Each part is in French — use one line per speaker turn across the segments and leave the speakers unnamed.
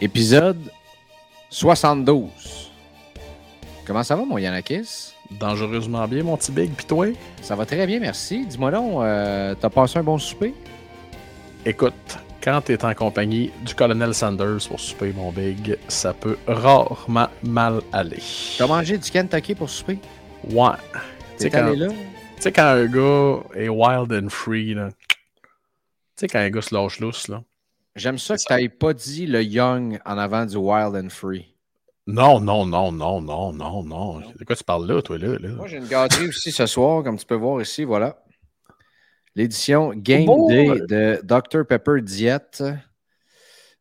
Épisode 72. Comment ça va, mon Yanakis?
Dangereusement bien, mon petit big, pis toi?
Ça va très bien, merci. Dis-moi donc, euh, t'as passé un bon souper?
Écoute, quand t'es en compagnie du colonel Sanders pour souper, mon big, ça peut rarement mal aller.
T'as mangé du Kentucky pour souper?
Ouais.
T'es
quand,
allé là?
tu sais, quand un gars est wild and free, là. Tu sais, quand un gars se lâche lousse, là.
J'aime ça que t'aies pas dit le young en avant du wild and free.
Non, non, non, non, non, non, non. De quoi tu parles là, toi, là? là?
Moi, j'ai une gâterie aussi ce soir, comme tu peux voir ici, voilà. L'édition Game. Day de Dr Pepper Diet.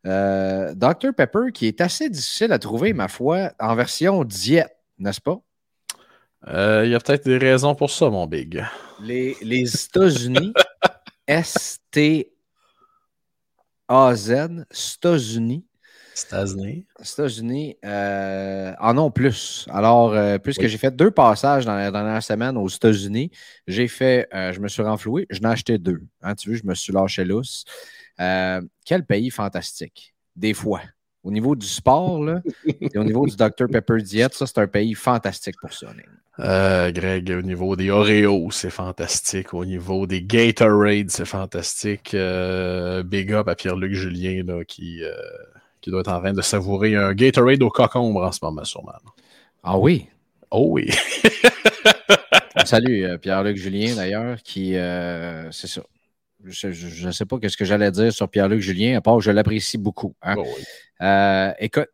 Euh, Dr Pepper qui est assez difficile à trouver, ma foi, en version diète, n'est-ce pas?
Euh, Il y a peut-être des raisons pour ça, mon big.
Les, les États-Unis, S-T-A-Z, États-Unis,
États-Unis.
États-Unis euh, en ont plus. Alors, euh, puisque
Oui.
j'ai fait deux passages dans la dernière semaine aux États-Unis, j'ai fait, euh, je me suis renfloué, je n'ai acheté deux. Hein, tu vois, je me suis lâché lousse. Quel pays fantastique, des fois. Au niveau du sport, là, et au niveau du Dr Pepper Diet, ça, c'est un pays fantastique pour ça.
Euh, Greg, au niveau des Oreos, c'est fantastique. Au niveau des Gatorade, c'est fantastique. Euh, big up à Pierre-Luc Julien là, qui, euh, qui doit être en train de savourer un Gatorade au cocombre en ce moment, sûrement.
Ah oui,
Oh oui.
Euh, Pierre-Luc Julien d'ailleurs, qui c'est ça. Je ne sais pas ce que j'allais dire sur Pierre-Luc Julien, à part que je l'apprécie beaucoup. hein.
Oh oui.
Euh, écoute,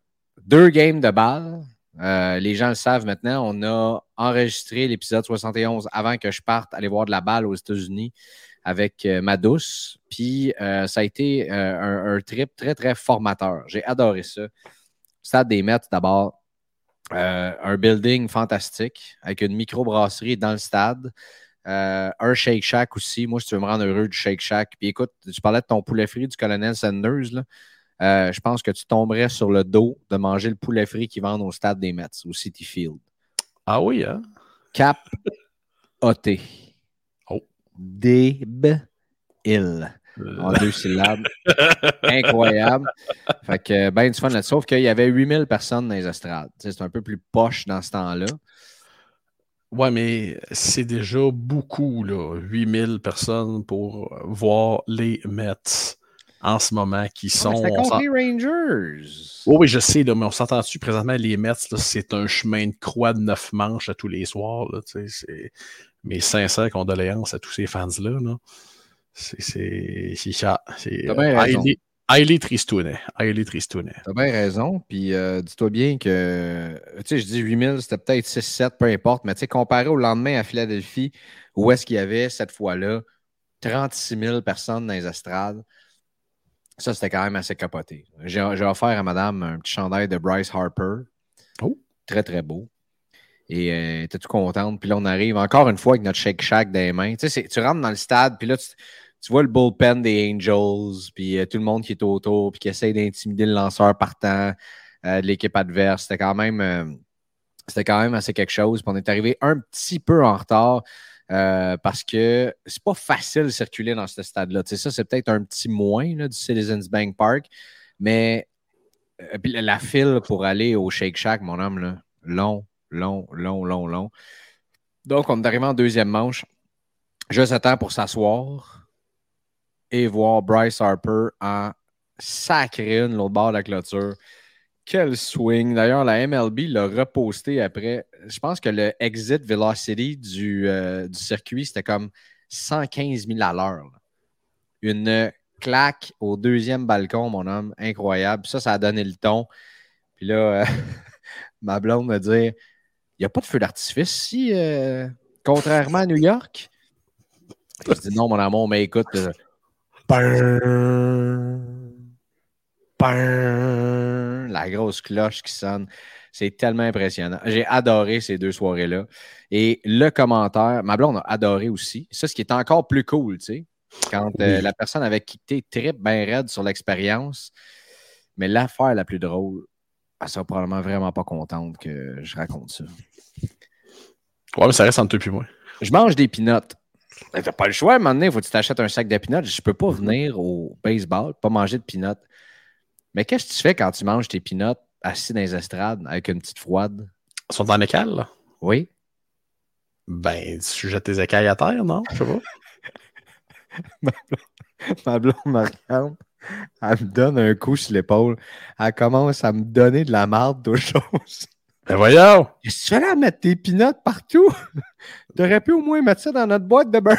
deux games de balle. Euh, les gens le savent maintenant. On a enregistré l'épisode 71 avant que je parte aller voir de la balle aux États-Unis avec euh, ma douce. Puis euh, ça a été un, un trip très, très formateur. J'ai adoré ça. Stade des Mets d'abord. Un building fantastique avec une microbrasserie dans le stade. Euh, un Shake Shack aussi. Moi, si tu veux me rendre heureux du Shake Shack. Puis écoute, tu parlais de ton poulet frit du colonel Sanders. Là. Euh, je pense que tu tomberais sur le dos de manger le poulet frit qu'ils vendent au stade des Mets, au City Field.
Ah oui, hein?
Cap OT.
Oh.
Deb Hill. En deux syllabes. Incroyable. Fait que, ben du fun là Sauf qu'il y avait 8000 personnes dans les estrades. C'est un peu plus poche dans ce temps-là.
Ouais, mais c'est déjà beaucoup, là. 8000 personnes pour voir les Mets en ce moment qui
Mais
sont. S'en-
les Rangers.
Oui, oui, je sais, là, mais on s'entend-tu présentement, les Mets, là, c'est un chemin de croix de neuf manches à tous les soirs. Là, tu sais, c'est- Mes sincères condoléances à tous ces fans-là. Là. C'est. C'est. Highly tristounet. Highly tristounet.
T'as bien raison. Puis euh, dis-toi bien que, tu sais, je dis 8000, c'était peut-être 6-7, peu importe. Mais tu sais, comparé au lendemain à Philadelphie, où est-ce qu'il y avait cette fois-là 36 000 personnes dans les estrades, ça, c'était quand même assez capoté. J'ai offert à madame un petit chandail de Bryce Harper.
Oh.
Très, très beau. Et euh, était tout contente? Puis là, on arrive encore une fois avec notre Shake Shack dans les mains. Tu sais, tu rentres dans le stade, puis là, tu, tu vois le bullpen des Angels, puis euh, tout le monde qui est autour, puis qui essaie d'intimider le lanceur partant euh, de l'équipe adverse. C'était quand même. euh, c'était quand même assez quelque chose. On est arrivé un petit peu en retard. parce que c'est pas facile de circuler dans ce stade-là. Tu sais, ça, c'est peut-être un petit moins du Citizens Bank Park, mais la file pour aller au Shake Shack, mon homme, là, long, long, long, long, long. Donc, on est arrivé en deuxième manche. Juste à temps pour s'asseoir et voir Bryce Harper en sacré une l'autre bord de la clôture. Quel swing. D'ailleurs, la MLB l'a reposté après. Je pense que le exit velocity du, euh, du circuit, c'était comme 115 000 à l'heure. Une claque au deuxième balcon, mon homme. Incroyable. Ça, ça a donné le ton. Puis là, euh, ma blonde me dit il n'y a pas de feu d'artifice ici, euh, contrairement à New York. Je dis non, mon amour, mais écoute! La grosse cloche qui sonne. C'est tellement impressionnant. J'ai adoré ces deux soirées-là. Et le commentaire, ma blonde a adoré aussi. Ça, ce qui est encore plus cool, tu sais, quand euh, la personne avec qui tu trip bien raide sur l'expérience. Mais l'affaire la plus drôle, elle sera probablement vraiment pas contente que je raconte ça.
Ouais, mais ça reste entre toi et moi.
Je mange des pinottes. T'as pas le choix, à un moment donné, il faut que tu t'achètes un sac de pinottes. Je peux pas venir au baseball, pas manger de pinottes. Mais qu'est-ce que tu fais quand tu manges tes pinottes assis dans les estrades avec une petite froide?
Ils sont en écale, là.
Oui.
Ben, tu jettes tes écailles à terre, non? Je sais pas.
Ma blonde me regarde. Elle me donne un coup sur l'épaule. Elle commence à me donner de la marde d'autres choses.
Ben voyons!
Qu'est-ce que tu fais là à mettre tes pinottes partout? T'aurais pu au moins mettre ça dans notre boîte de beurre.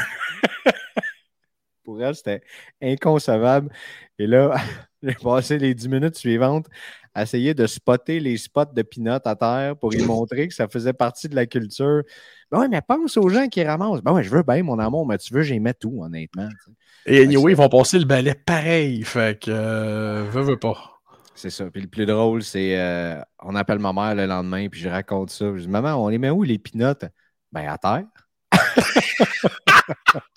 Pour elle, c'était inconcevable. Et là, j'ai passé les 10 minutes suivantes à essayer de spotter les spots de pinottes à terre pour lui montrer que ça faisait partie de la culture. Ben ouais, mais pense aux gens qui ramassent. Ben ouais, je veux bien, mon amour, mais tu veux, j'y mets tout, honnêtement.
Et anyway, ils vont passer le balai pareil. Fait que, euh, veux, veux pas.
C'est ça. Puis le plus drôle, c'est euh, on appelle ma mère le lendemain, puis je raconte ça. Je dis Maman, on les met où les pinottes? Ben à terre.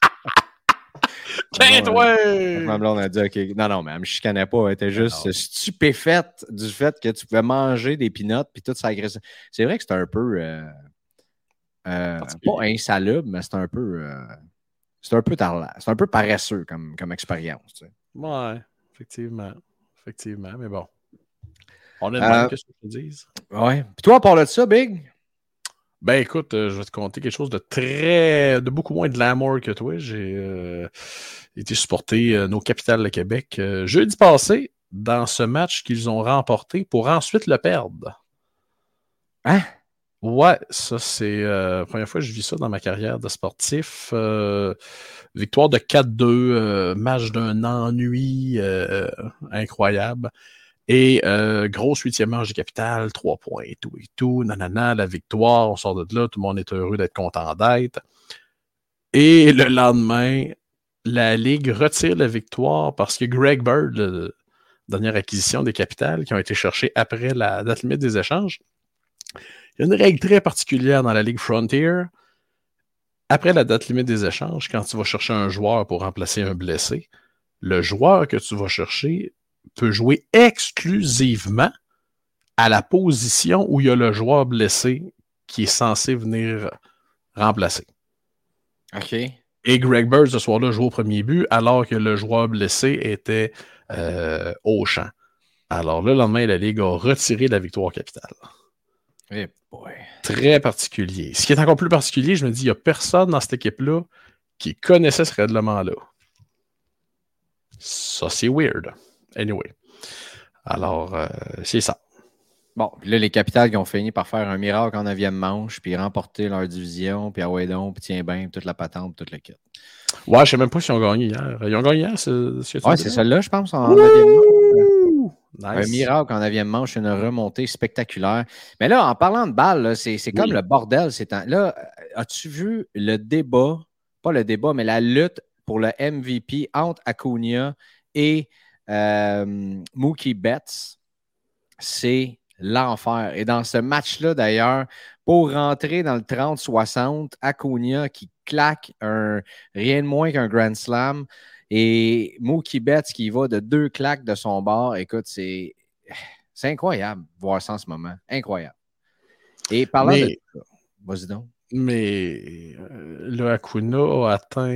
Quinte,
ouais. Ma blonde a dit OK. Non, non, mais elle me chicanait pas. Elle était juste
non.
stupéfaite du fait que tu pouvais manger des pinottes puis tout ça agressif. C'est vrai que c'est un peu euh, euh, pas insalubre, mais c'est un peu euh, c'est un peu c'est un peu paresseux comme, comme expérience. tu sais.
Ouais, effectivement. Effectivement, mais bon. On est
Euh,
demandé qu'est-ce que je te dise.
Ouais. Puis toi, à part de ça, Big?
Ben écoute, euh, je vais te conter quelque chose de très, de beaucoup moins de l'amour que toi. J'ai euh, été supporter euh, nos capitales de Québec euh, jeudi passé dans ce match qu'ils ont remporté pour ensuite le perdre.
Hein?
Ouais, ça c'est euh, la première fois que je vis ça dans ma carrière de sportif. Euh, victoire de 4-2, euh, match d'un ennui incroyable. Et grosse huitième manche du capital, trois points et tout et tout. Nanana, la victoire, on sort de là, tout le monde est heureux d'être content d'être. Et le lendemain, la Ligue retire la victoire parce que Greg Bird, dernière acquisition des capitales qui ont été cherchées après la date limite des échanges, il y a une règle très particulière dans la Ligue Frontier. Après la date limite des échanges, quand tu vas chercher un joueur pour remplacer un blessé, le joueur que tu vas chercher peut jouer exclusivement à la position où il y a le joueur blessé qui est censé venir remplacer.
OK.
Et Greg Bird, ce soir-là, joue au premier but, alors que le joueur blessé était euh, au champ. Alors, le lendemain, la Ligue a retiré la victoire capitale.
Eh.
Très particulier. Ce qui est encore plus particulier, je me dis, il n'y a personne dans cette équipe-là qui connaissait ce règlement-là. Ça, c'est weird. Anyway. Alors, euh, c'est ça.
Bon, puis là, les capitales qui ont fini par faire un miracle en neuvième manche, puis remporter leur division, puis ah ouais donc, puis tiens bien, toute la patente, toute le kit.
Ouais, je sais même pas s'ils ont gagné hier. Ils ont gagné hier, c'est ce que tu
Ouais, c'est celle-là, je pense, en neuvième manche. Un miracle en neuvième manche, une remontée spectaculaire. Mais là, en parlant de balles, c'est comme le bordel. Là, euh, as-tu vu le débat, pas le débat, mais la lutte pour le MVP entre Acuna et euh, Mookie Betts? C'est l'enfer. Et dans ce match-là, d'ailleurs, pour rentrer dans le 30-60, Acuna qui claque un rien de moins qu'un Grand Slam. Et Mookie Betts qui va de deux claques de son bord, écoute, c'est c'est incroyable de voir ça en ce moment. Incroyable. Et parlant
Mais-
de ça, vas-y donc.
Mais euh, le Hakuna a atteint.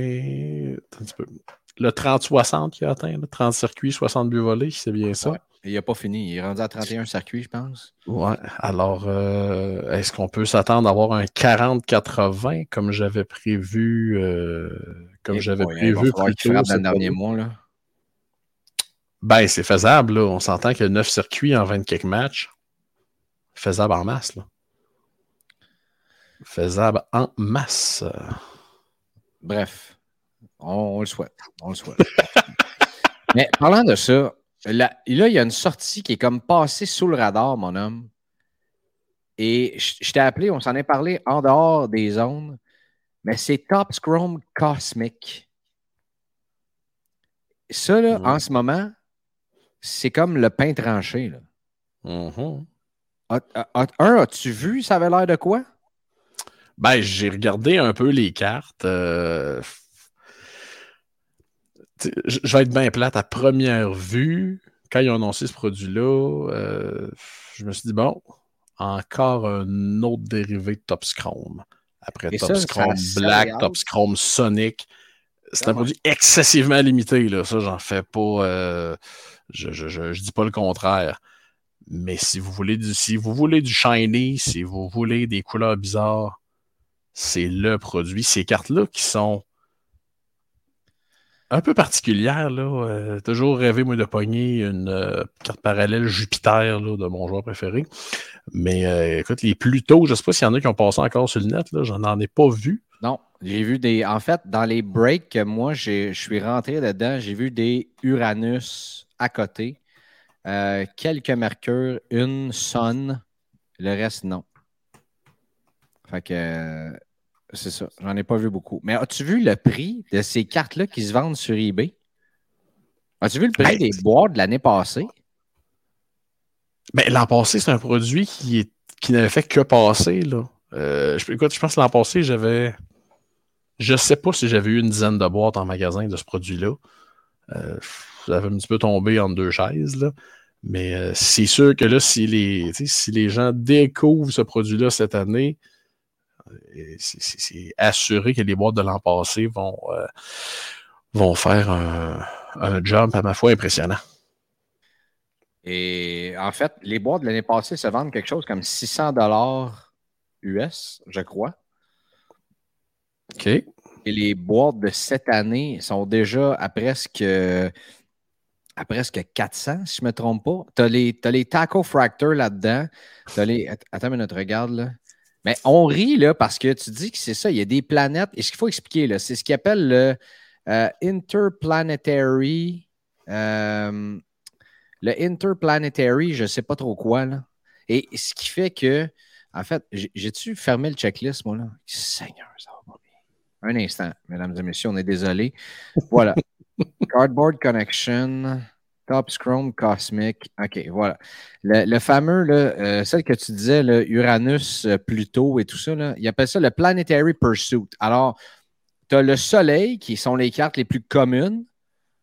Le 30-60 qui a atteint, le 30 circuits, 60 buts volés, c'est bien ça?
Il n'a pas fini. Il est rendu à 31 circuits, je pense.
Ouais. Alors, euh, est-ce qu'on peut s'attendre à avoir un 40-80 comme j'avais prévu, euh, comme j'avais prévu
plus tôt dans le dernier mois, là.
Ben, c'est faisable, là. On s'entend qu'il y a 9 circuits en 20 quelques matchs. Faisable en masse, là. Faisable en masse.
Bref, on, le souhaite. On le souhaite. Mais parlant de ça, là, il y a une sortie qui est comme passée sous le radar, mon homme. Et je, t'ai appelé, on s'en est parlé en dehors des zones, mais c'est Top Scrum Cosmic. Ça, là, en ce moment, c'est comme le pain tranché. Là.
Mm-hmm.
un, as-tu vu, ça avait l'air de quoi?
Ben, j'ai regardé un peu les cartes. Euh, je vais être bien plate à première vue. Quand ils ont annoncé ce produit-là, euh, je me suis dit, bon, encore un autre dérivé de Top Scrum. Après Top Scrum Black, Top Scrum Sonic. C'est un produit excessivement limité. Là. Ça, j'en fais pas. Euh, je, je, dis pas le contraire. Mais si vous voulez du, si vous voulez du shiny, si vous voulez des couleurs bizarres, c'est le produit. Ces cartes-là qui sont un peu particulières, là. Euh, toujours rêvé, moi, de pogner une euh, carte parallèle Jupiter là, de mon joueur préféré. Mais euh, écoute, les plus tôt, je ne sais pas s'il y en a qui ont passé encore sur le net, j'en en ai pas vu.
Non, j'ai vu des. En fait, dans les breaks, moi, je suis rentré dedans, j'ai vu des Uranus à côté. quelques Mercure, une Sun, le reste, non. Fait que c'est ça. J'en ai pas vu beaucoup. Mais as-tu vu le prix de ces cartes-là qui se vendent sur eBay? As-tu vu le prix des boîtes de l'année passée?
Ben, l'an passé, c'est un produit qui, est, qui n'avait fait que passer. Là. Euh, je, écoute, je pense que l'an passé, j'avais. Je sais pas si j'avais eu une dizaine de boîtes en magasin de ce produit-là. Euh, ça avait un petit peu tombé entre deux chaises. Là. Mais euh, c'est sûr que là, si les, si les gens découvrent ce produit-là cette année, c'est assuré que les boîtes de l'an passé vont, euh, vont faire un, un, jump à ma foi impressionnant.
Et en fait, les boîtes de l'année passée se vendent quelque chose comme 600 dollars US, je crois.
OK.
Et les boîtes de cette année sont déjà à presque, à presque 400, si je ne me trompe pas. Tu as les, as les Taco Fractors là-dedans. Attends une minute, regarde là. Mais on rit là parce que tu dis que c'est ça, il y a des planètes. Et ce qu'il faut expliquer, là, c'est ce qu'ils appelle le euh, interplanetary. Euh, le interplanetary, je ne sais pas trop quoi. Là. Et ce qui fait que, en fait, j'ai-tu fermé le checklist, moi là? Seigneur, ça va pas bien. Un instant, mesdames et messieurs, on est désolé. Voilà. Cardboard Connection. Top Scrum Cosmic. OK, voilà. Le, fameux, euh, celle que tu disais, Uranus, euh, Pluto et tout ça, là, il appelle ça le Planetary Pursuit. Alors, tu as le Soleil, qui sont les cartes les plus communes.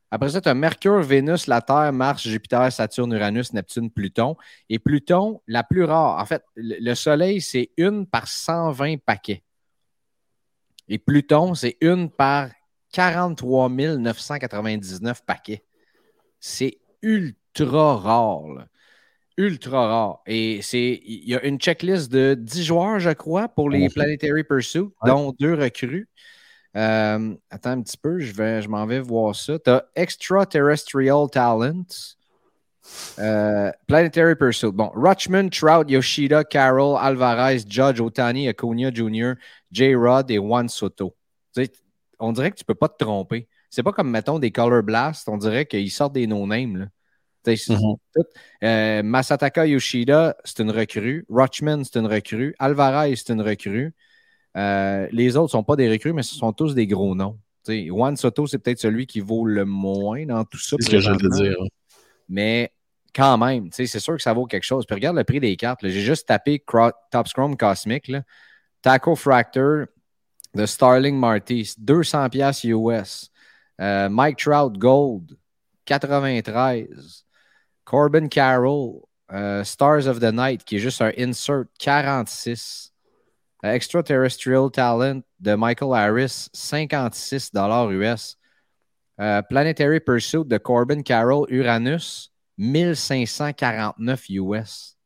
Après ça, tu as Mercure, Vénus, la Terre, Mars, Jupiter, Saturne, Uranus, Neptune, Pluton. Et Pluton, la plus rare. En fait, le Soleil, c'est une par 120 paquets. Et Pluton, c'est une par 43 999 paquets. C'est ultra rare. Ultra rare. Et c'est il y a une checklist de 10 joueurs, je crois, pour les Planetary Pursuit, dont deux recrues. Euh, attends un petit peu, je, vais, je m'en vais voir ça. Tu as Extraterrestrial Talent. Euh, Planetary Pursuit. Bon, Rutschman, Trout, Yoshida, Carroll, Alvarez, Judge, Otani, Acuna Jr., J-Rod et Juan Soto. on dirait que tu ne peux pas te tromper. C'est pas comme, mettons, des Color Blast. On dirait qu'ils sortent des no-names. Mm euh, Masataka Yoshida, c'est une recrue. Rochman, c'est une recrue. Alvarez, c'est une recrue. Euh, les autres ne sont pas des recrues, mais ce sont tous des gros noms. Juan Soto, c'est peut-être celui qui vaut le moins dans tout ça.
C'est ce que veux dire.
Mais quand même, c'est sûr que ça vaut quelque chose. Puis regarde le prix des cartes. J'ai juste tapé Top Scrum Cosmic. Taco Fractor de Starling Martis, 200 pièces US. Euh, Mike Trout Gold, 93. Corbin Carroll, euh, Stars of the Night, qui est juste un insert, 46. Extraterrestrial Talent de Michael Harris, 56 US. Euh, Planetary Pursuit de Corbin Carroll, Uranus, 1549 US.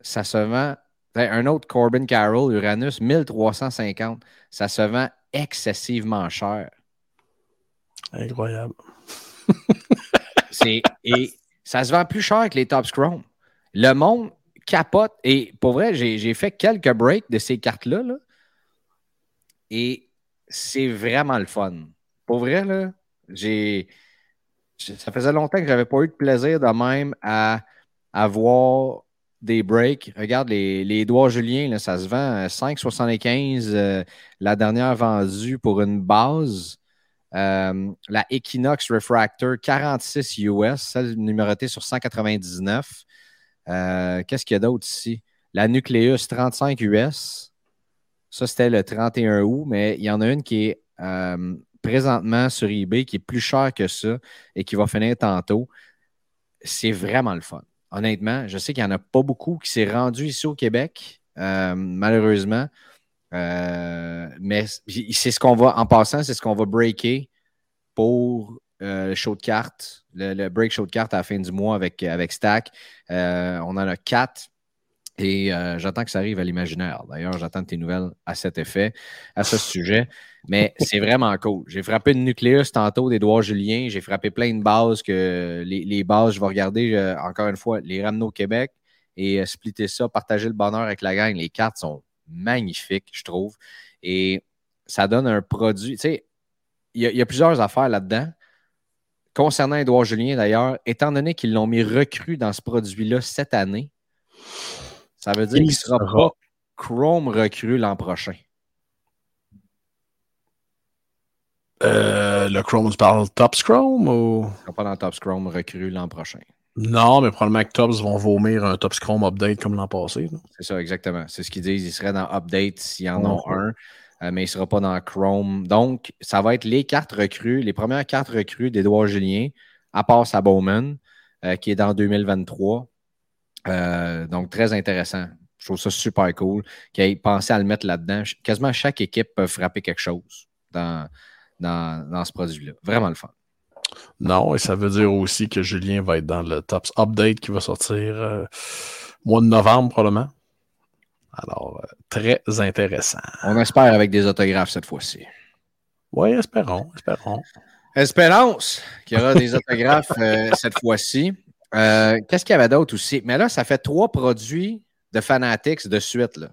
Ça se vend. Ben, un autre Corbin Carroll, Uranus, 1350. Ça se vend excessivement cher.
Incroyable.
et ça se vend plus cher que les Top Chrome. Le monde capote. Et pour vrai, j'ai fait quelques breaks de ces cartes-là. Là, et c'est vraiment le fun. Pour vrai, là, j'ai. Ça faisait longtemps que je n'avais pas eu de plaisir de même à avoir des breaks. Regarde, les, doigts Julien, là, ça se vend 5,75 euh, la dernière vendue pour une base. Euh, la Equinox Refractor 46 US, celle numérotée sur 199. Euh, qu'est-ce qu'il y a d'autre ici? La Nucleus 35 US. Ça, c'était le 31 août, mais il y en a une qui est euh, présentement sur eBay qui est plus chère que ça et qui va finir tantôt. C'est vraiment le fun. Honnêtement, je sais qu'il n'y en a pas beaucoup qui s'est rendu ici au Québec, euh, malheureusement. mais c'est ce qu'on va, en passant, c'est ce qu'on va breaker pour le show de cartes, le, break show de cartes à la fin du mois avec, avec Stack. on en a quatre et euh, j'attends que ça arrive à l'imaginaire. D'ailleurs, j'attends tes nouvelles à cet effet, à ce sujet. Mais c'est vraiment cool. J'ai frappé une nucléus tantôt doigts Julien. J'ai frappé plein de bases que les, bases, je vais regarder encore une fois, les ramener au Québec et euh, splitter ça, partager le bonheur avec la gang. Les cartes sont magnifiques, je trouve. Et ça donne un produit. Tu sais, il y, a plusieurs affaires là-dedans. Concernant Edouard Julien, d'ailleurs, étant donné qu'ils l'ont mis recru dans ce produit-là cette année, ça veut dire qu'il ne sera pas Chrome recru l'an prochain.
Euh, le Chrome, tu parles Tops Chrome ou?
Il pas dans Tops Chrome recru l'an prochain.
Non, mais probablement que Tops vont vomir un Tops Chrome update comme l'an passé.
C'est ça, exactement. C'est ce qu'ils disent. Il serait dans Update s'il y en a un, euh, mais il ne sera pas dans Chrome. Donc, ça va être les cartes recrues, les premières cartes recrues d'Edouard Julien, à part sa Bowman, euh, qui est dans 2023. Euh, donc, très intéressant. Je trouve ça super cool qu'ils aient pensé à le mettre là-dedans. Quasiment chaque équipe peut frapper quelque chose dans, dans, ce produit-là. Vraiment le fun.
Non, et ça veut dire aussi que Julien va être dans le Tops Update qui va sortir euh, mois de novembre probablement. Alors, euh, très intéressant.
On espère avec des autographes cette fois-ci.
Oui, espérons, espérons.
Espérance qu'il y aura des autographes cette fois-ci. Euh, qu'est-ce qu'il y avait d'autre aussi? Mais là, ça fait trois produits de Fanatics de suite. Là.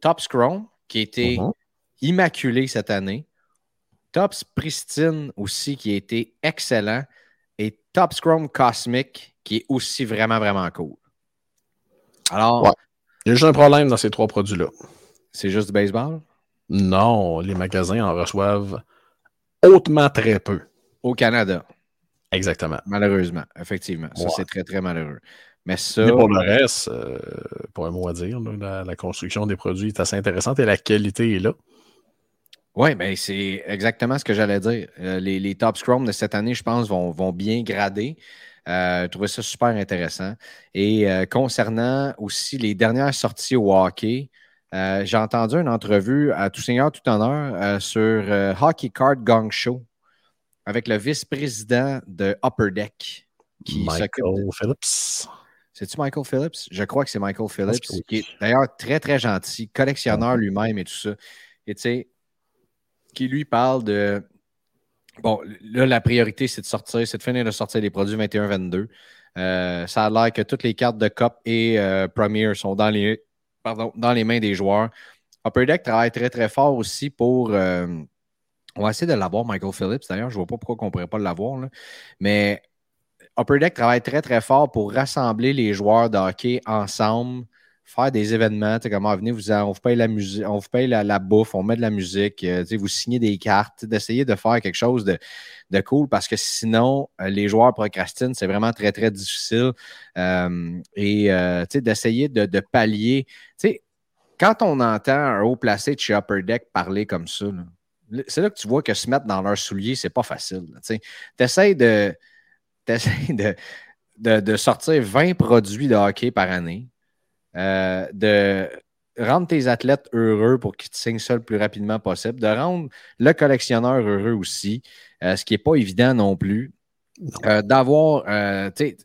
Top Chrome, qui a été uh-huh. immaculé cette année. Tops Pristine aussi, qui a été excellent. Et Top Chrome Cosmic, qui est aussi vraiment, vraiment cool.
Alors. Il y a juste un problème dans ces trois produits-là.
C'est juste du baseball?
Non, les magasins en reçoivent hautement très peu.
Au Canada.
Exactement.
Malheureusement, effectivement. Ça, c'est très, très malheureux. Mais ça.
pour le reste, euh, pour un mot à dire, la, construction des produits est assez intéressante et la qualité est là.
Oui, mais ben, c'est exactement ce que j'allais dire. Euh, les, les, Top Scrum de cette année, je pense, vont, vont bien grader. Euh, je trouvais ça super intéressant. Et concernant aussi les dernières sorties au hockey, j'ai entendu une entrevue à tout seigneur, tout honneur sur Hockey Card Gong Show avec le vice-président de Upper Deck.
Qui Michael Phillips.
C'est-tu Michael Phillips? Je crois que c'est Michael Phillips, qui est d'ailleurs très, très gentil, collectionneur lui-même et tout ça. Et tu sais, qui lui parle de. Bon, là, la priorité, c'est de sortir, c'est de finir de sortir les produits 21-22. Euh, ça a l'air que toutes les cartes de COP et euh, Premier sont dans les, pardon, dans les mains des joueurs. Upper Deck travaille très, très fort aussi pour. Euh, on va essayer de l'avoir, Michael Phillips. D'ailleurs, je ne vois pas pourquoi on ne pourrait pas l'avoir. Mais Upper Deck travaille très, très fort pour rassembler les joueurs de hockey ensemble, faire des événements. Comme, ah, venez, vous, on vous paye la musique, on vous paye la, bouffe, on met de la musique, euh, vous signez des cartes, d'essayer de faire quelque chose de, cool parce que sinon, euh, les joueurs procrastinent, c'est vraiment très, très difficile. Euh, et d'essayer de, de, pallier. quand on entend un haut placé de chez Upper Deck parler comme ça, c'est là que tu vois que se mettre dans leurs souliers, c'est pas facile. Tu essaies de, de, de, sortir 20 produits de hockey par année. euh, de rendre tes athlètes heureux pour qu'ils te signent ça le plus rapidement possible, de rendre le collectionneur heureux aussi, euh, ce qui n'est pas évident non plus. Euh, d'avoir, tu sais,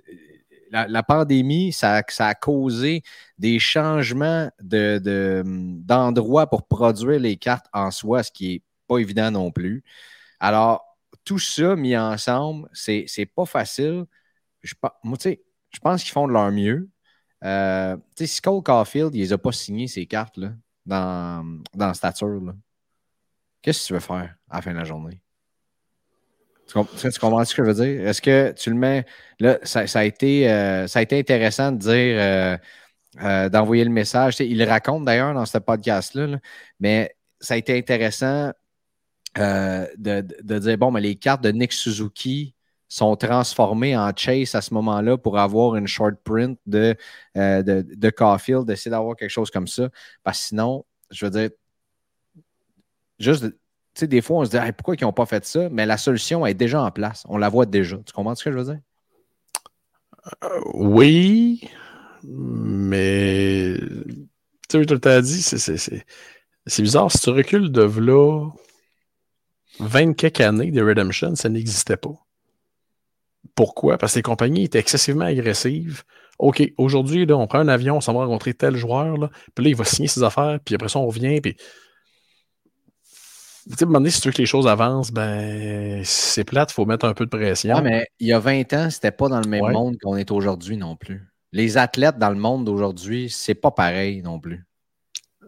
la, pandémie, ça, ça, a causé des changements d'endroits de, pour produire les cartes en soi, ce qui n'est évident non plus. Alors, tout ça mis ensemble, c'est pas facile. Je, moi, je pense qu'ils font de leur mieux. Euh, si Cole Caulfield, il les a pas signé ces cartes là, dans, dans Stature, qu'est-ce que tu veux faire à la fin de la journée? Tu, comprends ce que je veux dire? Est-ce que tu le mets. Là, ça, a, été, euh, ça a été intéressant de dire. Euh, d'envoyer le message. il le raconte d'ailleurs dans ce podcast-là, mais ça a été intéressant de, de, dire bon, mais les cartes de Nick Suzuki sont transformées en chase à ce moment-là pour avoir une short print de, euh, de, de Caulfield, d'essayer d'avoir quelque chose comme ça. Parce que sinon, je veux dire, juste, tu sais, des fois, on se dit pourquoi ils n'ont pas fait ça, mais la solution est déjà en place. On la voit déjà. Tu comprends ce que je veux dire?
Euh, oui, mais tu sais, tu as dit, c'est bizarre. Si tu recules de là 20 quelques années de Redemption, ça n'existait pas. Pourquoi? Parce que les compagnies étaient excessivement agressives. OK, aujourd'hui, on prend un avion, on s'en va rencontrer tel joueur, là, puis là, il va signer ses affaires, puis après ça, on revient, puis. Tu sais, à un moment donné, si tu veux que les choses avancent, ben, c'est plate, il faut mettre un peu de pression.
Ah, mais il y a 20 ans, c'était pas dans le même monde qu'on est aujourd'hui non plus. Les athlètes dans le monde d'aujourd'hui, c'est pas pareil non plus.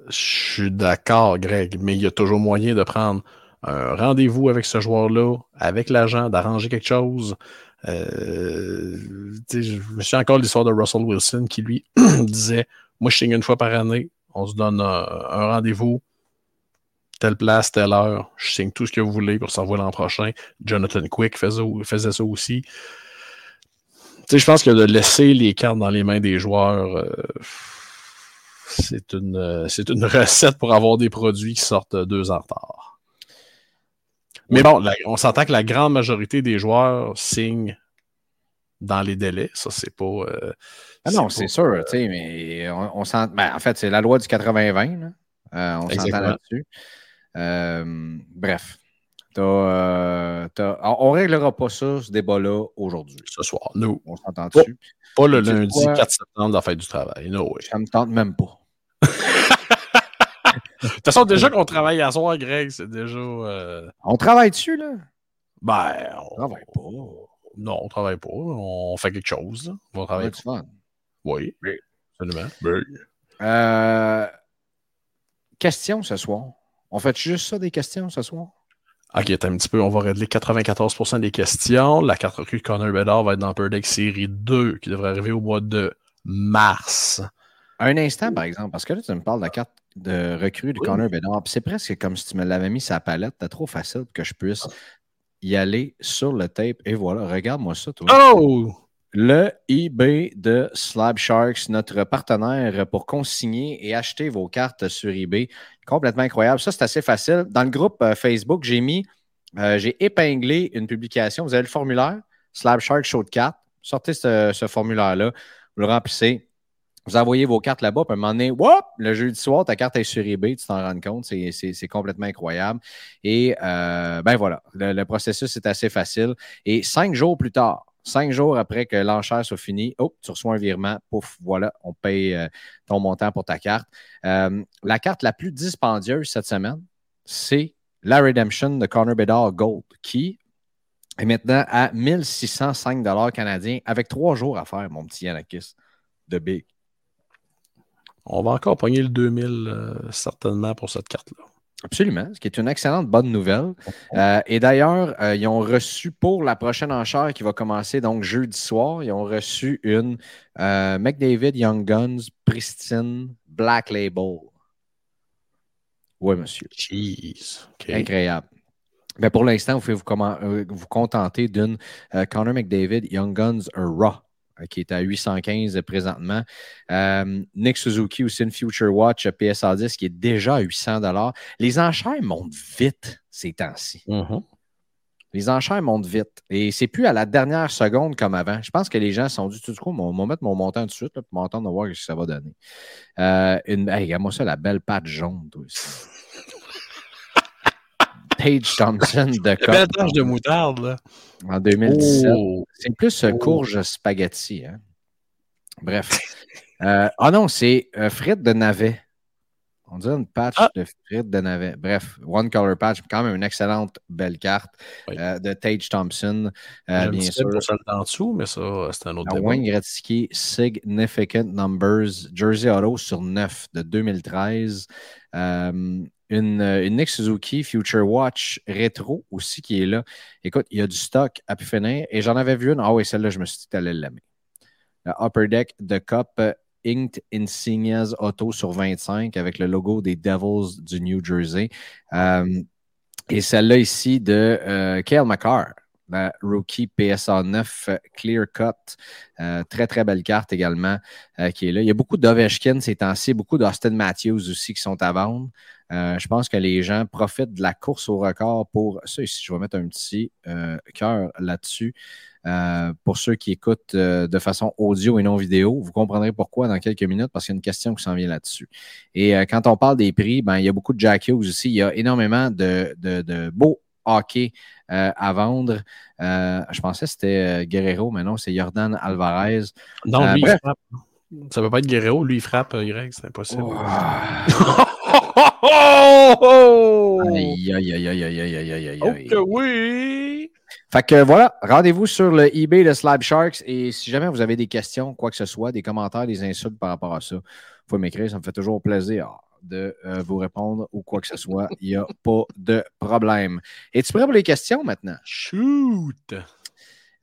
Je suis d'accord, Greg, mais il y a toujours moyen de prendre un rendez-vous avec ce joueur-là, avec l'agent, d'arranger quelque chose. Euh, je me souviens encore l'histoire de Russell Wilson qui lui disait Moi, je signe une fois par année, on se donne un, rendez-vous, telle place, telle heure, je signe tout ce que vous voulez pour s'envoyer l'an prochain. Jonathan Quick faisait, ça aussi. je pense que de laisser les cartes dans les mains des joueurs, euh, c'est une, c'est une recette pour avoir des produits qui sortent deux ans en retard. Mais bon, on s'entend que la grande majorité des joueurs signent dans les délais. Ça, c'est pas. Euh,
ah non, c'est sûr, euh, tu sais, mais on, sent. Ben, en fait, c'est la loi du 80-20. Euh, on s'entend là-dessus. bref. on ne réglera pas ça, ce débat-là, aujourd'hui.
Ce soir, nous.
On s'entend dessus.
Pas, le lundi 4 septembre, la fête du travail. No
Ça me tente même pas.
De toute façon, déjà qu'on travaille à soir, Greg, c'est déjà. Euh,
on travaille dessus, là?
Ben, on travaille pas. Non, on travaille pas. On fait quelque chose. On va travailler.
Fun.
Oui. oui. Absolument.
Euh... Questions ce soir. On fait juste ça des questions ce soir?
Ok, attends un petit peu. On va régler 94% des questions. La carte recrue de Connor Bedard va être dans Deck série 2 qui devrait arriver au mois de mars.
Un instant, par exemple, parce que là, tu me parles de la carte de recrue de Connor Bedard. C'est presque comme si tu me l'avais mis sa palette. C'était trop facile pour que je puisse y aller sur le tape. Et voilà, regarde-moi ça, toi.
Oh!
Le eBay de Slab Sharks, notre partenaire pour consigner et acheter vos cartes sur eBay. Complètement incroyable. Ça, c'est assez facile. Dans le groupe euh, Facebook, j'ai mis, euh, j'ai épinglé une publication. Vous avez le formulaire Slab Sharks Show de cartes. Sortez ce, ce formulaire-là, vous le remplissez vous envoyez vos cartes là-bas, puis à un moment donné, le jeudi soir, ta carte est sur eBay, tu t'en rends compte, c'est complètement incroyable. Et euh, ben voilà, le, processus est assez facile. Et cinq jours plus tard, cinq jours après que l'enchère soit finie, oh, tu reçois un virement, pouf, voilà, on paye euh, ton montant pour ta carte. Euh, la carte la plus dispendieuse cette semaine, c'est la Redemption de Connor Bedard Gold, qui est maintenant à 1605 canadiens avec trois jours à faire, mon petit Yanakis de Big.
On va encore pogner le 2000 euh, certainement pour cette carte-là.
Absolument, ce qui est une excellente bonne nouvelle. Euh, et d'ailleurs, euh, ils ont reçu pour la prochaine enchère qui va commencer donc jeudi soir, ils ont reçu une McDavid Young Guns Pristine Black Label. Oui, monsieur.
Jeez.
Incroyable. Mais pour l'instant, vous pouvez vous, vous contenter d'une Connor McDavid Young Guns Raw. Euh, qui est à 815 présentement. Euh, Nick Suzuki aussi une Future Watch PSA 10 qui est déjà à 800 Les enchères montent vite ces temps-ci.
Mm-hmm.
Les enchères montent vite. Et c'est plus à la dernière seconde comme avant. Je pense que les gens se sont dit, tout coup, on va mettre mon montant tout de suite là, pour m'entendre voir ce que ça va donner. Euh, une, hey, regarde-moi ça, la belle patte jaune, toi aussi. Page Thompson de
Belle
Coq
tache de moutarde, là.
en 2017.
Oh.
C'est plus euh,
Oh.
courge spaghetti. Hein? Bref. Euh, Ah non, c'est euh, frites de navet. On dirait une patch
Ah.
de frites de navet. Bref, One Color Patch, quand même une excellente belle carte
Oui.
euh, de Tage Thompson, euh, bien sûr.
d'en dessous, mais ça, c'est un autre
À
débat.
Wayne Gretzky, Significant Numbers, Jersey Auto sur 9 de 2013. Euh, une, une Nick Suzuki Future Watch rétro aussi qui est là. Écoute, il y a du stock à pu finir. Et j'en avais vu une. Ah oui, celle-là, je me suis dit que tu l'aimer. Le Upper Deck de Cup euh, Inked Insignias Auto sur 25 avec le logo des Devils du New Jersey. Euh, et celle-là ici de euh, Kale McCarr, la rookie PSA 9 euh, Clear Cut. Euh, très, très belle carte également euh, qui est là. Il y a beaucoup d'Ovechkin ces temps-ci, beaucoup d'Austin Matthews aussi qui sont à vendre. Euh, je pense que les gens profitent de la course au record pour ça ici. Je vais mettre un petit euh, cœur là-dessus. Euh, pour ceux qui écoutent de façon audio et non vidéo, vous comprendrez pourquoi dans quelques minutes parce qu'il y a une question qui s'en vient là-dessus. Et quand on parle des prix, ben, il y a beaucoup de Jack Hughes aussi. Il y a énormément de, de, de beaux hockey euh, à vendre. Euh, je pensais que c'était Guerrero, mais non, c'est Jordan Alvarez.
Non,
Euh,
lui,
bref.
il frappe. Ça peut pas être Guerrero, lui, il frappe, Y, c'est impossible.
oh, Aïe, aïe, aïe, aïe, aïe, aïe, aïe, aïe.
Ok, oui!
Fait que voilà, rendez-vous sur le eBay de Slab Sharks et si jamais vous avez des questions, quoi que ce soit, des commentaires, des insultes par rapport à ça, vous pouvez m'écrire, ça me fait toujours plaisir de euh, vous répondre ou quoi que ce soit. Il n'y a pas de problème. Es-tu prêt pour les questions maintenant?
Shoot!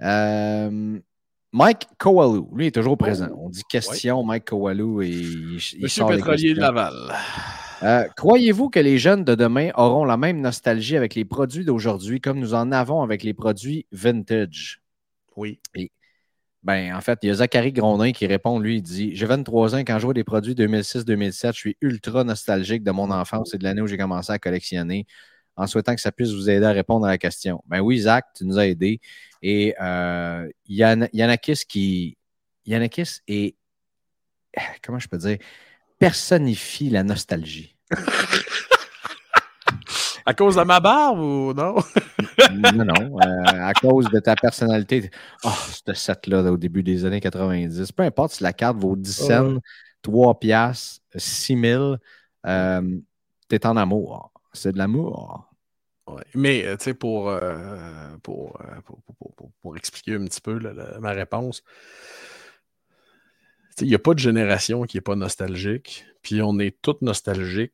Euh, Mike Kowalou, lui, est toujours oh, présent. On dit question, ouais. Mike Kowalou, et il,
Monsieur
sort
Pétrolier de Laval.
Euh, Croyez-vous que les jeunes de demain auront la même nostalgie avec les produits d'aujourd'hui comme nous en avons avec les produits vintage?
Oui.
Ben, en fait, il y a Zachary Grondin qui répond, lui, il dit J'ai 23 ans, quand je vois des produits 2006-2007, je suis ultra nostalgique de mon enfance et de l'année où j'ai commencé à collectionner, en souhaitant que ça puisse vous aider à répondre à la question. Ben oui, Zach, tu nous as aidés. Et euh, Yann- Yannakis qui. Yannakis est. Comment je peux dire Personnifie la nostalgie.
À cause de ma barbe ou non?
non, non. euh, à cause de ta personnalité. Oh, ce set-là au début des années 90. Peu importe si la carte vaut 10 cents, 3 piastres, 6 000, euh, t'es en amour. C'est de l'amour.
Ouais. Mais, euh, tu sais, pour, euh, pour, pour, pour- pour- pour- pour expliquer un petit peu là, la- ma réponse, il n'y a pas de génération qui n'est pas nostalgique, puis on est tous nostalgiques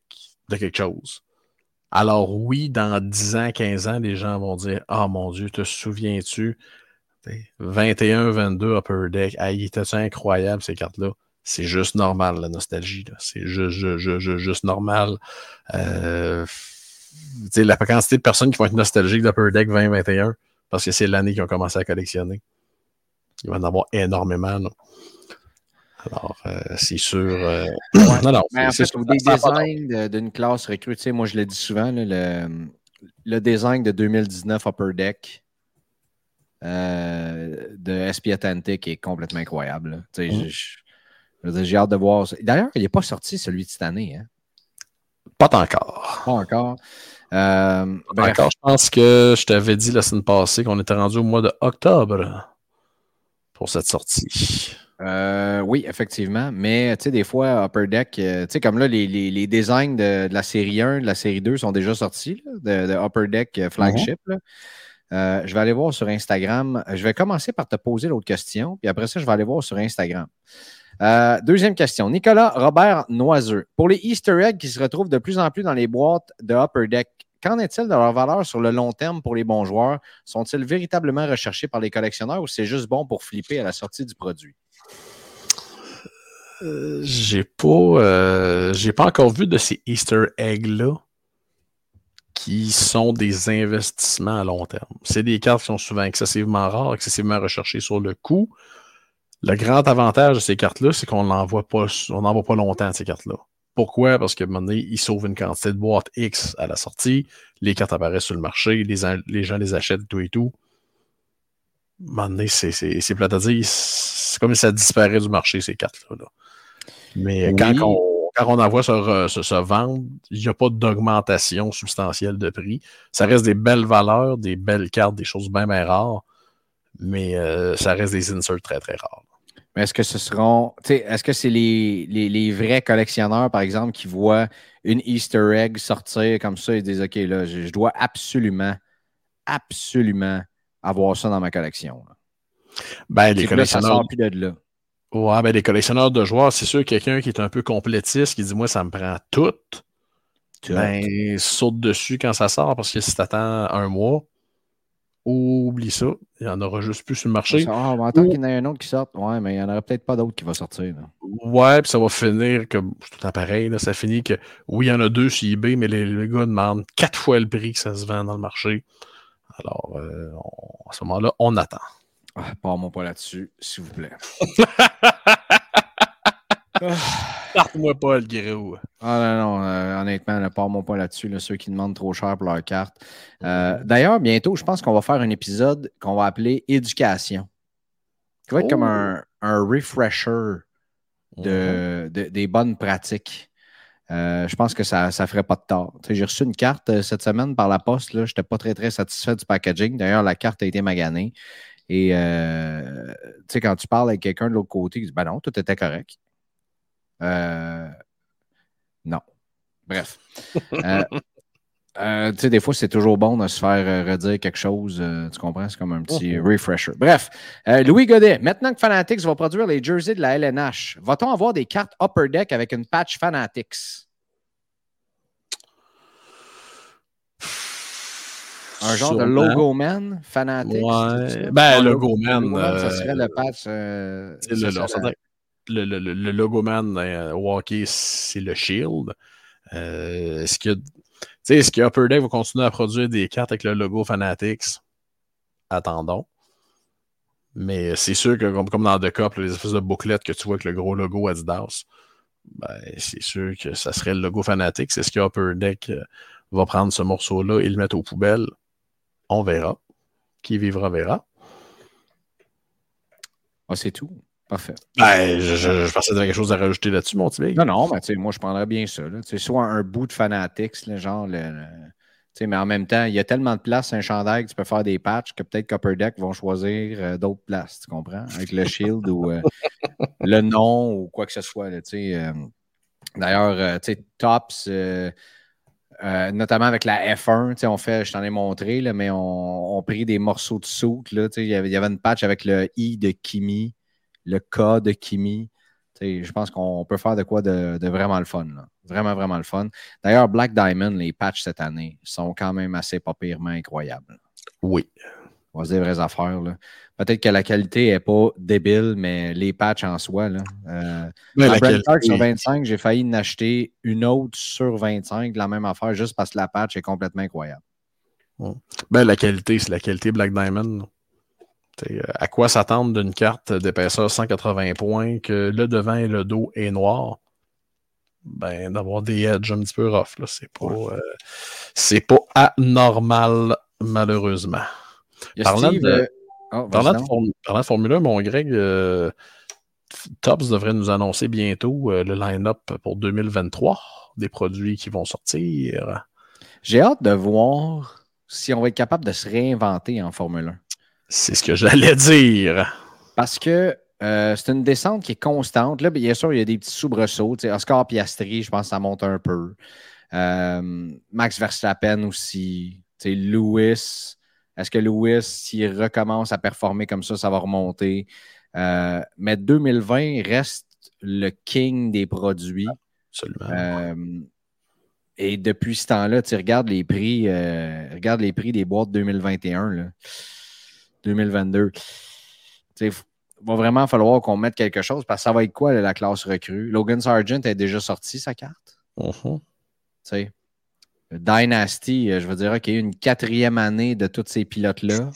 de quelque chose. Alors oui, dans 10 ans, 15 ans, les gens vont dire « Ah mon Dieu, te souviens-tu? Tu sais, 21, 22 Upper Deck, ah, il était incroyable ces cartes-là. » C'est juste normal, la nostalgie. C'est juste, juste, juste, normal. Euh, la quantité de personnes qui vont être nostalgiques d'Upper Deck 2021 parce que c'est l'année qu'ils ont commencé à collectionner. Il va en avoir énormément. là. Alors, euh, c'est sûr. euh, non, non,
Mais en
c'est
fait,
sûr,
ou des
ça- ça a pas
designs de- d'une classe recrue, tu sais, moi je le dis souvent, là, le, le design de 2019 Upper Deck euh, de SP Atlantic est complètement incroyable. Tu sais,
Mhm.
dire, J'ai hâte de voir. D'ailleurs, il n'est pas sorti celui de cette année. Hein?
Pas encore.
Pas encore. Bref.
Encore, je pense que je t'avais dit la semaine passée qu'on était rendu au mois de octobre pour cette sortie.
Euh, oui, effectivement. Mais tu sais, des fois, Upper Deck, euh, tu sais, comme là, les, les- les designs de, de la série 1, de la série 2 sont déjà sortis, là, de, de Upper Deck euh, Flagship. là. Euh, je vais aller voir sur Instagram. Je vais commencer par te poser l'autre question, puis après ça, je vais aller voir sur Instagram. Euh, deuxième question. Nicolas Robert Noiseux. Pour les Easter eggs qui se retrouvent de plus en plus dans les boîtes de Upper Deck, qu'en est-il de leur valeur sur le long terme pour les bons joueurs? Sont-ils véritablement recherchés par les collectionneurs ou c'est juste bon pour flipper à la sortie du produit?
Euh, j'ai pas, euh, pas encore vu de ces Easter eggs-là qui sont des investissements à long terme. C'est des cartes qui sont souvent excessivement rares, excessivement recherchées sur le coup. Le grand avantage de ces cartes-là, c'est qu'on n'en voit pas, on n'en voit pas longtemps, ces cartes-là. Pourquoi? Parce qu'à un moment donné, ils sauvent une quantité de boîtes X à la sortie, les cartes apparaissent sur le marché, les, les gens les achètent, tout et tout. À un moment donné, c'est plate à dire. C'est comme si ça disparaît du marché, ces cartes-là. Mais quand, on, quand on en voit se, se, vendre, il n'y a pas d'augmentation substantielle de prix. Ça reste des belles valeurs, des belles cartes, des choses bien, bien rares, mais euh, ça reste des inserts très, très rares.
Mais est-ce que ce seront. Est-ce que c'est les, les, les, vrais collectionneurs, par exemple, qui voient une Easter egg sortir comme ça et disent OK, là, je, dois absolument, absolument avoir ça dans ma collection.
Ben, les collectionneurs.
plus de là.
Ouais, ben les collectionneurs de joueurs, c'est sûr, quelqu'un qui est un peu complétiste, qui dit Moi, ça me prend tout. Ben, saute dessus quand ça sort, parce que si t'attends un mois, oublie ça. Il n'y en aura juste plus sur le marché.
Ah, on attend qu'il y en ait un autre qui sorte. Ouais, mais il n'y en aura peut-être pas d'autre qui va sortir.
Ouais, puis ça va finir comme tout à pareil. Là, ça finit que oui, il y en a deux sur eBay, mais les, gars demandent quatre fois le prix que ça se vend dans le marché. Alors, euh, à ce moment-là, on attend.
Ah, Pas-moi pas là-dessus, s'il vous plaît.
Parte-moi pas le gros.
Ah non, non, euh, honnêtement, ne pars-moi pas là-dessus, ceux qui demandent trop cher pour leur carte. Euh, d'ailleurs, bientôt, je pense qu'on va faire un épisode qu'on va appeler Éducation. Qui va être comme un, un refresher de, mhm. des bonnes pratiques. Euh, je pense que ça ne ferait pas de tort. J'ai reçu une carte cette semaine par la poste. Je n'étais pas très, très satisfait du packaging. D'ailleurs, la carte a été maganée. Et euh, quand tu parles avec quelqu'un de l'autre côté, il dit Ben non, tout était correct. Euh, non. Bref. Euh, euh, tu sais, des fois, c'est toujours bon de se faire redire quelque chose. tu comprends? C'est comme un petit mhm. refresher. Bref, Louis Godet, maintenant que Fanatics va produire les jerseys de la LNH, va-t-on avoir des cartes Upper Deck avec une patch Fanatics? Un genre de logo man fanatique.
Ouais. Ben, logo man.
ça serait le patch.
le, le, le, logo man euh, Walkie, c'est le Shield. Euh, est-ce que, est-ce que Upper Deck va continuer à produire des cartes avec le logo Fanatics? Attendons. Mais c'est sûr que, comme, comme dans The Cup, les espèces de bouclettes que tu vois avec le gros logo Adidas, ben, c'est sûr que ça serait le logo Fanatics. Est-ce que Upper Deck euh, va prendre ce morceau-là et le mettre aux poubelles? On verra. Qui vivra verra.
Ah, c'est tout. Parfait.
Ben, je, je, pensais qu'il y quelque chose à rajouter là-dessus, mon petit
Non, non, mais moi, je prendrais bien ça. Là. Soit un bout de Fanatics, là, genre, le, mais en même temps, il y a tellement de place un chandail que tu peux faire des patchs que peut-être Copper Deck vont choisir euh, d'autres places, tu comprends? Avec le shield ou euh, le nom ou quoi que ce soit. Euh. D'ailleurs, Tops, notamment avec la F1, on fait, je t'en ai montré, là, mais on, on pris des morceaux de soute. Il y avait une patch avec le I de Kimi le cas de Kimi. Je pense qu'on peut faire de quoi de, vraiment le fun. Vraiment, vraiment le fun. D'ailleurs, Black Diamond, les patchs cette année sont quand même assez pas pirement incroyables.
Oui.
On va se dire vraies affaires. Peut-être que la qualité n'est pas débile, mais les patchs en soi. Là, euh, la sur 25, j'ai failli en acheter une autre sur 25, la même affaire, juste parce que la patch est complètement incroyable.
Ben, la qualité, c'est la qualité Black Diamond. Euh, à quoi s'attendre d'une carte d'épaisseur 180 points que le devant et le dos est noir? Ben, d'avoir des edges un petit peu rough. C'est pas, euh, pas anormal, malheureusement. Parlant de, oh, parlant, de, Formule 1, mon Greg, euh, Tops devrait nous annoncer bientôt le line-up pour 2023 des produits qui vont sortir.
J'ai hâte de voir si on va être capable de se réinventer en Formule 1.
C'est ce que j'allais dire.
Parce que euh, c'est une descente qui est constante. Là, bien sûr, il y a des petits soubresauts. Oscar Piastri, je pense que ça monte un peu. Euh, Max Verstappen aussi. Lewis. Est-ce que Lewis, s'il recommence à performer comme ça, ça va remonter? Euh, mais 2020 reste le king des produits.
Absolument.
et depuis ce temps-là, tu regardes les prix, regarde les prix des boîtes 2021. Là. 2022. Il va vraiment falloir qu'on mette quelque chose parce que ça va être quoi la classe recrue? Logan Sargent a déjà sorti sa carte?
Uh-huh.
Dynasty, euh, je veux dire, OK, une quatrième année de tous ces pilotes-là.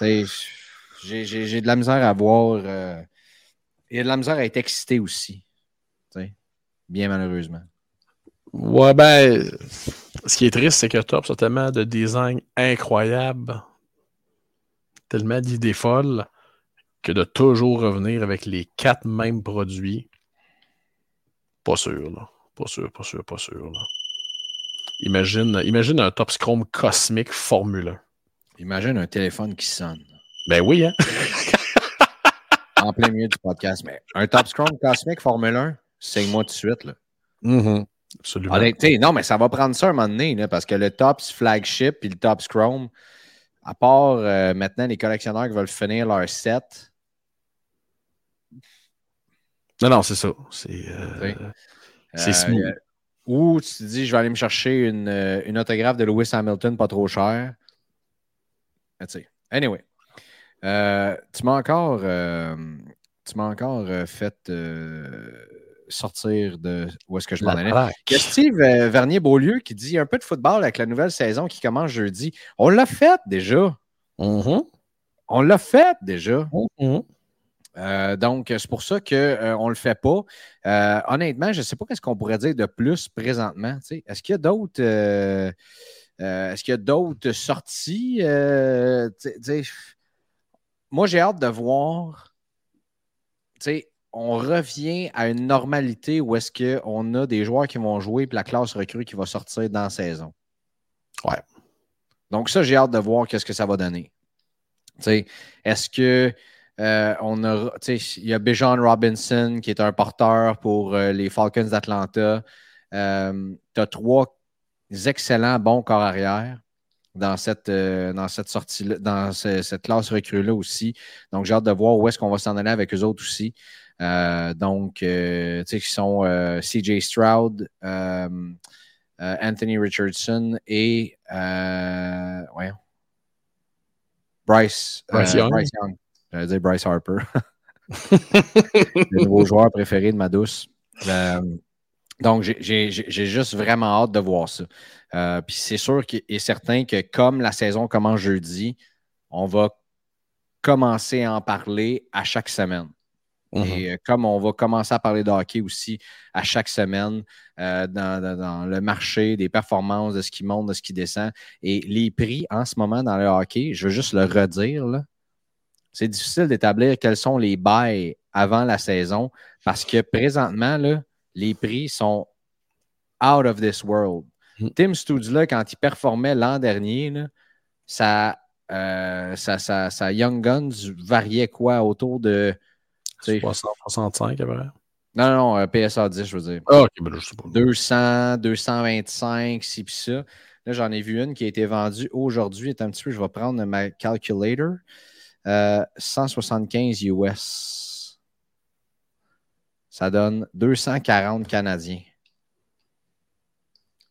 J'ai de la misère à voir. Euh, il y a de la misère à être excité aussi. bien malheureusement.
Ouais, ben, ce qui est triste, c'est que Tops a tellement de design incroyable, tellement d'idées folles, que de toujours revenir avec les quatre mêmes produits, pas sûr, là. Pas sûr, pas sûr, pas sûr. Là. Imagine, imagine un Top Chrome cosmique Formule 1.
Imagine un téléphone qui sonne.
Ben oui, hein?
en plein milieu du podcast. Mais un Top Chrome cosmique Formule 1, c'est moi tout de suite. Là.
Mm-hmm. Absolument.
non, mais ça va prendre ça un moment donné, là, parce que le Tops Flagship et le Tops Chrome, à part euh, maintenant les collectionneurs qui veulent finir leur set.
Non, non, c'est ça. C'est euh, c'est smooth. Euh,
ou tu te dis, je vais aller me chercher une, une autographe de Lewis Hamilton pas trop sais. Anyway. tu m'as encore, tu m'as encore fait sortir de où est-ce que je m'en allais. Il y a Steve euh, Vernier-Beaulieu qui dit un peu de football avec la nouvelle saison qui commence jeudi. On l'a fait déjà.
Mm-hmm.
On l'a fait déjà.
Mm-hmm.
Euh, donc, c'est pour ça qu'on euh, ne le fait pas. honnêtement, je ne sais pas qu'est-ce qu'on pourrait dire de plus présentement. Est-ce qu'il y a d'autres. Est-ce qu'il y a d'autres sorties? moi, j'ai hâte de voir on revient à une normalité où est-ce qu'on a des joueurs qui vont jouer et la classe recrue qui va sortir dans la saison.
Ouais.
Donc, ça, j'ai hâte de voir qu'est-ce que ça va donner. Est-ce que euh, on a. Il y a Bijan Robinson qui est un porteur pour euh, les Falcons d'Atlanta. Euh, tu as trois excellents bons corps arrière dans cette, dans cette sortie dans cette classe recrue-là aussi. Donc, j'ai hâte de voir où est-ce qu'on va s'en aller avec eux autres aussi. Euh, donc, euh, tu sais, qui sont euh, CJ Stroud, Anthony Richardson et Bryce,
Bryce Young.
Bryce Young. J'allais dire Bryce Harper. le nouveau joueur préféré de ma douce. donc, j'ai juste vraiment hâte de voir ça. Puis c'est sûr et certain que comme la saison commence jeudi, on va commencer à en parler à chaque semaine. Et mm-hmm. euh, comme on va commencer à parler de hockey aussi à chaque semaine euh, dans, le marché, des performances, de ce qui monte, de ce qui descend. Et les prix en ce moment dans le hockey, je veux juste le redire, c'est difficile d'établir quels sont les bails avant la saison parce que présentement, là, les prix sont out of this world. Mm. Tim Studula, quand il performait l'an dernier, là, ça, euh, ça, Young Guns variait quoi autour de
365 à peu près.
Non, non, euh, PSA 10, je veux dire.
Ah, ok, ben je sais pas.
200, 225, si puis ça. Là, j'en ai vu une qui a été vendue aujourd'hui. un petit peu, je vais prendre ma calculator. 175 euh, US. Ça donne 240 Canadiens.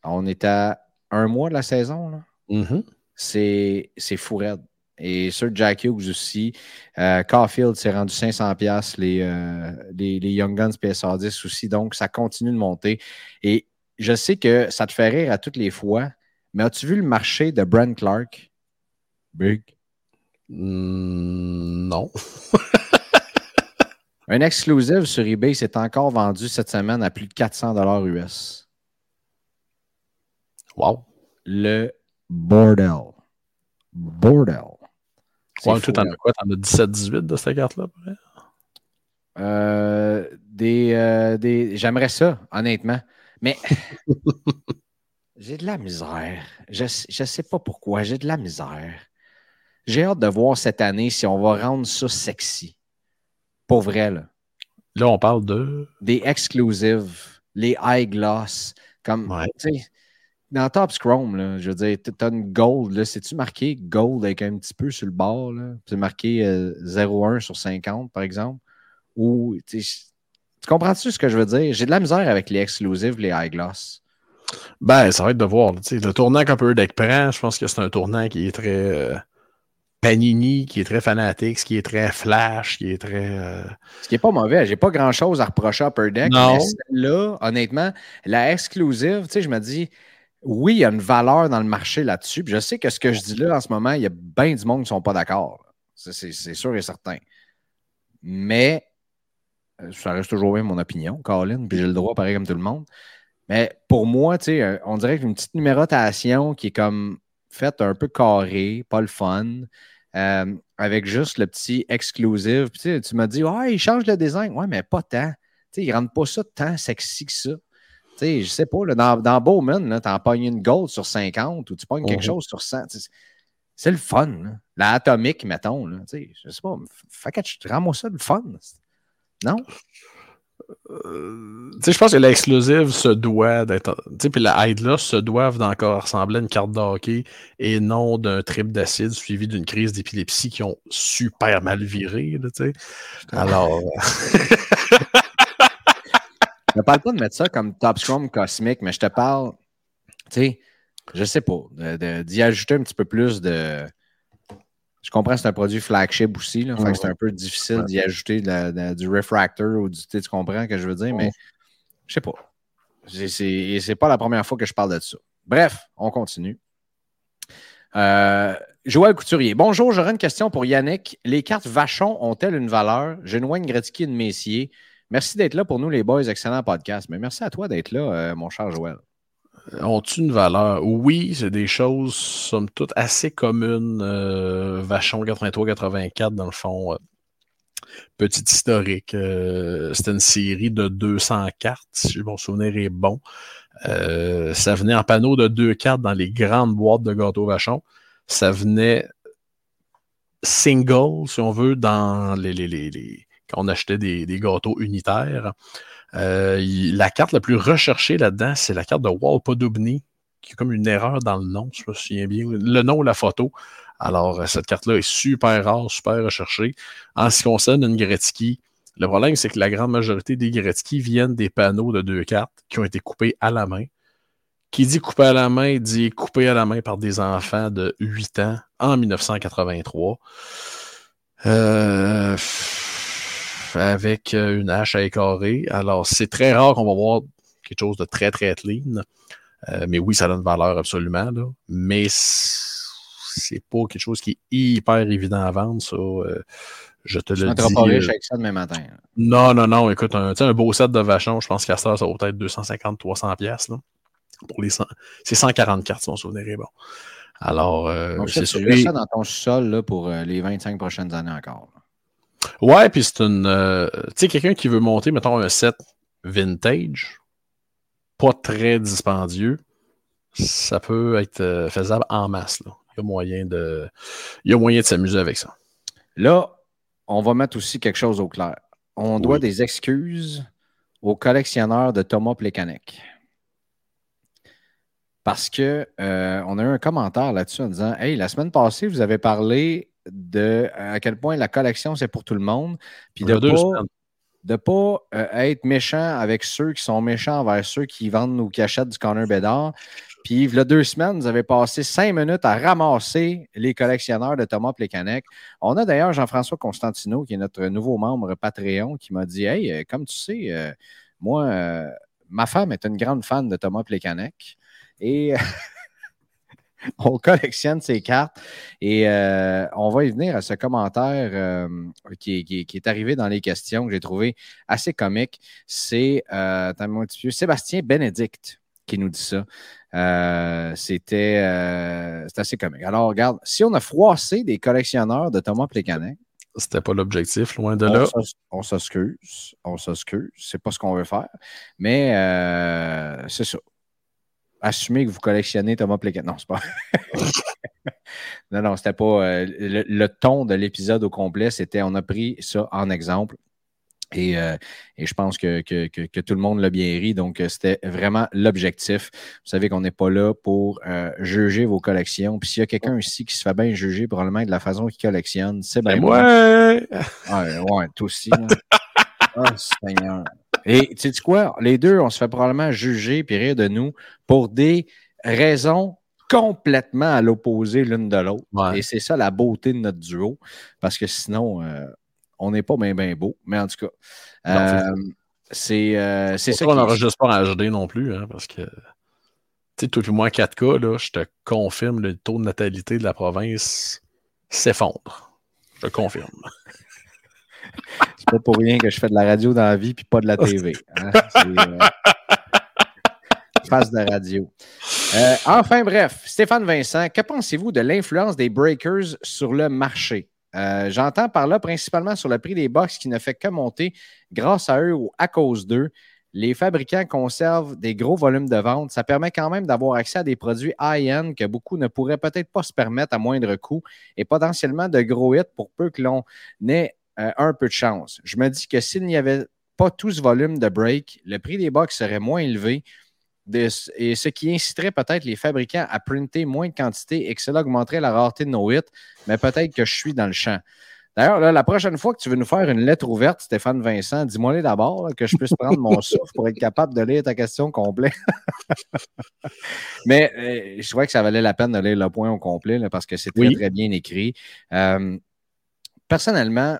On est à un mois de la saison. Là.
Mm-hmm.
C'est fou raide. Et sur Jack Hughes aussi. Euh, Caulfield s'est rendu 500$, les, euh, les, les, Young Guns PSA 10 aussi. Donc, ça continue de monter. Et je sais que ça te fait rire à toutes les fois, mais as-tu vu le marché de Brent Clark? Big?
Hmm, non.
Un exclusive sur eBay s'est encore vendu cette semaine à plus de 400$ US.
Wow.
Le bordel. Bordel.
Ouais, tout en as quoi? T'en as 17-18 de cette carte-là?
Euh, des, euh, des... J'aimerais ça, honnêtement. Mais j'ai de la misère. Je ne sais pas pourquoi. J'ai de la misère. J'ai hâte de voir cette année si on va rendre ça sexy. Pour vrai, là.
Là, on parle de.
Des exclusives, les high gloss. Comme,
ouais
dans Top Chrome, là, je veux dire, tu as une gold. Là, c'est-tu marqué gold avec un petit peu sur le bord? C'est marqué 0,1 euh, sur 50, par exemple? Ou, tu comprends-tu ce que je veux dire? J'ai de la misère avec les exclusives, les high gloss.
Ben, ça va être de voir. Le tournant qu'un peu deck prend, je pense que c'est un tournant qui est très euh, panini, qui est très fanatique, qui est très flash, qui est très. Euh,
ce qui n'est pas mauvais. J'ai pas grand-chose à reprocher à Upper Deck. Mais là, honnêtement, la exclusive, tu sais, je me dis, oui, il y a une valeur dans le marché là-dessus. je sais que ce que je dis là en ce moment, il y a bien du monde qui ne sont pas d'accord. C'est sûr et certain. Mais ça reste toujours bien mon opinion, Colin, puis j'ai le droit, pareil comme tout le monde. Mais pour moi, euh, on dirait qu'une petite numérotation qui est comme faite un peu carré, pas le fun, euh, avec juste le petit exclusive. Tu m'as dit, ouais, il change le design. Ouais, mais pas tant. Il ne rendent pas ça tant sexy que ça. Sais, je sais pas, là, dans, dans Bowman, tu en pognes une gold sur 50 ou tu pognes quelque mhm. chose sur 100. C'est le fun. La atomique, mettons. Là, je sais pas. Fait que tu rends-moi ça le fun. Non?
Euh, je pense que l'exclusive se doit d'être. Puis la là se doivent d'encore ressembler à une carte de hockey et non d'un trip d'acide suivi d'une crise d'épilepsie qui ont super mal viré. Là, Alors.
je ne parle pas de mettre ça comme Top Scrum cosmique, mais je te parle, tu sais, je sais pas, d'y ajouter un petit peu plus de je comprends que c'est un produit flagship aussi. Là, c'est un peu difficile d'y ajouter du refractor ou du. Tu comprends ce que je veux dire, mais je sais pas. Et c'est pas la première fois que je parle de ça. Bref, on continue. Euh, Joël Couturier. Bonjour, j'aurais une question pour Yannick. Les cartes Vachon ont-elles une valeur? J'ai une Gretzky de Messier. Merci d'être là pour nous, les boys. Excellent podcast. Mais merci à toi d'être là, euh, mon cher Joël
ont une valeur? Oui, c'est des choses, somme toute, assez communes. Euh, Vachon 83-84, dans le fond. Euh, petit historique. Euh, c'était une série de 200 cartes, si mon souvenir est bon. ça venait en panneau de deux cartes dans les grandes boîtes de gâteau Vachon. Ça venait single, si on veut, dans les, les, les, quand on achetait des, gâteaux unitaires. Euh, la carte la plus recherchée là-dedans, c'est la carte de Walpodobny, qui est comme une erreur dans le nom, je me souviens bien. Le nom ou la photo. Alors, euh, cette carte-là est super rare, super recherchée. En ce qui concerne une Gretzky, le problème, c'est que la grande majorité des Gretzky viennent des panneaux de deux cartes qui ont été coupés à la main. Qui dit coupé à la main, dit coupé à la main par des enfants de 8 ans en 1983. Euh, avec euh, une hache à écarrer. Alors, c'est très rare qu'on va voir quelque chose de très, très clean. Euh, mais oui, ça donne valeur absolument. Là. Mais c'est pas quelque chose qui est hyper évident à vendre, ça. Euh, je te le dis.
pas riche avec ça demain matin.
Non, non, non. Écoute, un, un beau set de vachon, je pense qu'à ça, ça vaut peut-être 250-300 pièces. Pour les c'est 140 cartes, si mon souvenir est bon. Alors,
c'est tu ça dans ton sol pour les 25 prochaines années encore.
Ouais, puis c'est une. Euh, tu sais, quelqu'un qui veut monter, mettons, un set vintage, pas très dispendieux, ça peut être euh, faisable en masse. Là. Il y a moyen de, il y a moyen de s'amuser avec ça.
Là, on va mettre aussi quelque chose au clair. On doit des excuses aux collectionneurs de Thomas Plekanec. Parce que euh, on a eu un commentaire là-dessus en disant Hey, la semaine passée, vous avez parlé de à quel point la collection, c'est pour tout le monde. Puis de pas, de pas euh, être méchant avec ceux qui sont méchants envers ceux qui vendent ou qui achètent du Connor Bedard. Puis, il y a deux semaines, vous avez passé cinq minutes à ramasser les collectionneurs de Thomas Plekanec. On a d'ailleurs Jean-François Constantino, qui est notre nouveau membre Patreon, qui m'a dit Hey, euh, comme tu sais, euh, moi, ma femme est une grande fan de Thomas Plekanec. Et on collectionne ces cartes et euh, on va y venir à ce commentaire euh, qui, est arrivé dans les questions que j'ai trouvé assez comique. C'est euh, Sébastien Bénédicte qui nous dit ça. C'était assez comique. Alors, regarde, si on a froissé des collectionneurs de Thomas Plécanet,
c'était pas l'objectif, loin de là.
On s'excuse, on s'excuse, c'est pas ce qu'on veut faire, mais c'est ça assumer que vous collectionnez Thomas Plekanec. Non, c'est pas. non, non, c'était pas. Euh, le, ton de l'épisode au complet, c'était on a pris ça en exemple. Et, euh, je pense que, tout le monde l'a bien ri. Donc, euh, c'était vraiment l'objectif. Vous savez qu'on n'est pas là pour juger vos collections. Puis s'il y a quelqu'un ici qui se fait bien juger probablement de la façon qu'il collectionne, c'est bien
moi.
Ouais, ouais, toi aussi. oh, Seigneur. Et tu sais quoi? Les deux, on se fait probablement juger et rire de nous pour des raisons complètement à l'opposé l'une de l'autre. Et c'est ça la beauté de notre duo, parce que sinon, euh, on n'est pas bien beau. Mais en tout cas, euh, c'est euh, c'est ça.
On n'enregistre pas en HD non plus, hein, parce que, tu sais, tout et moi 4K, là, je te confirme, le taux de natalité de la province s'effondre. Je te confirme.
Pas pour rien que je fais de la radio dans la vie puis pas de la TV. Hein. Euh, face de radio. Euh, enfin, bref, Stéphane Vincent, que pensez-vous de l'influence des breakers sur le marché? Euh, j'entends par là principalement sur le prix des box qui ne fait que monter grâce à eux ou à cause d'eux. Les fabricants conservent des gros volumes de vente. Ça permet quand même d'avoir accès à des produits high-end que beaucoup ne pourraient peut-être pas se permettre à moindre coût et potentiellement de gros hits pour peu que l'on ait euh, un peu de chance. Je me dis que s'il n'y avait pas tout ce volume de break, le prix des box serait moins élevé et ce qui inciterait peut-être les fabricants à printer moins de quantité et que cela augmenterait la rareté de nos hits, mais peut-être que je suis dans le champ. D'ailleurs, la prochaine fois que tu veux nous faire une lettre ouverte, Stéphane Vincent, dis-moi d'abord, que je puisse prendre mon souffle pour être capable de lire ta question complète. Mais euh, je trouvais que ça valait la peine de lire le point au complet parce que c'est très, très bien écrit. Euh, personnellement,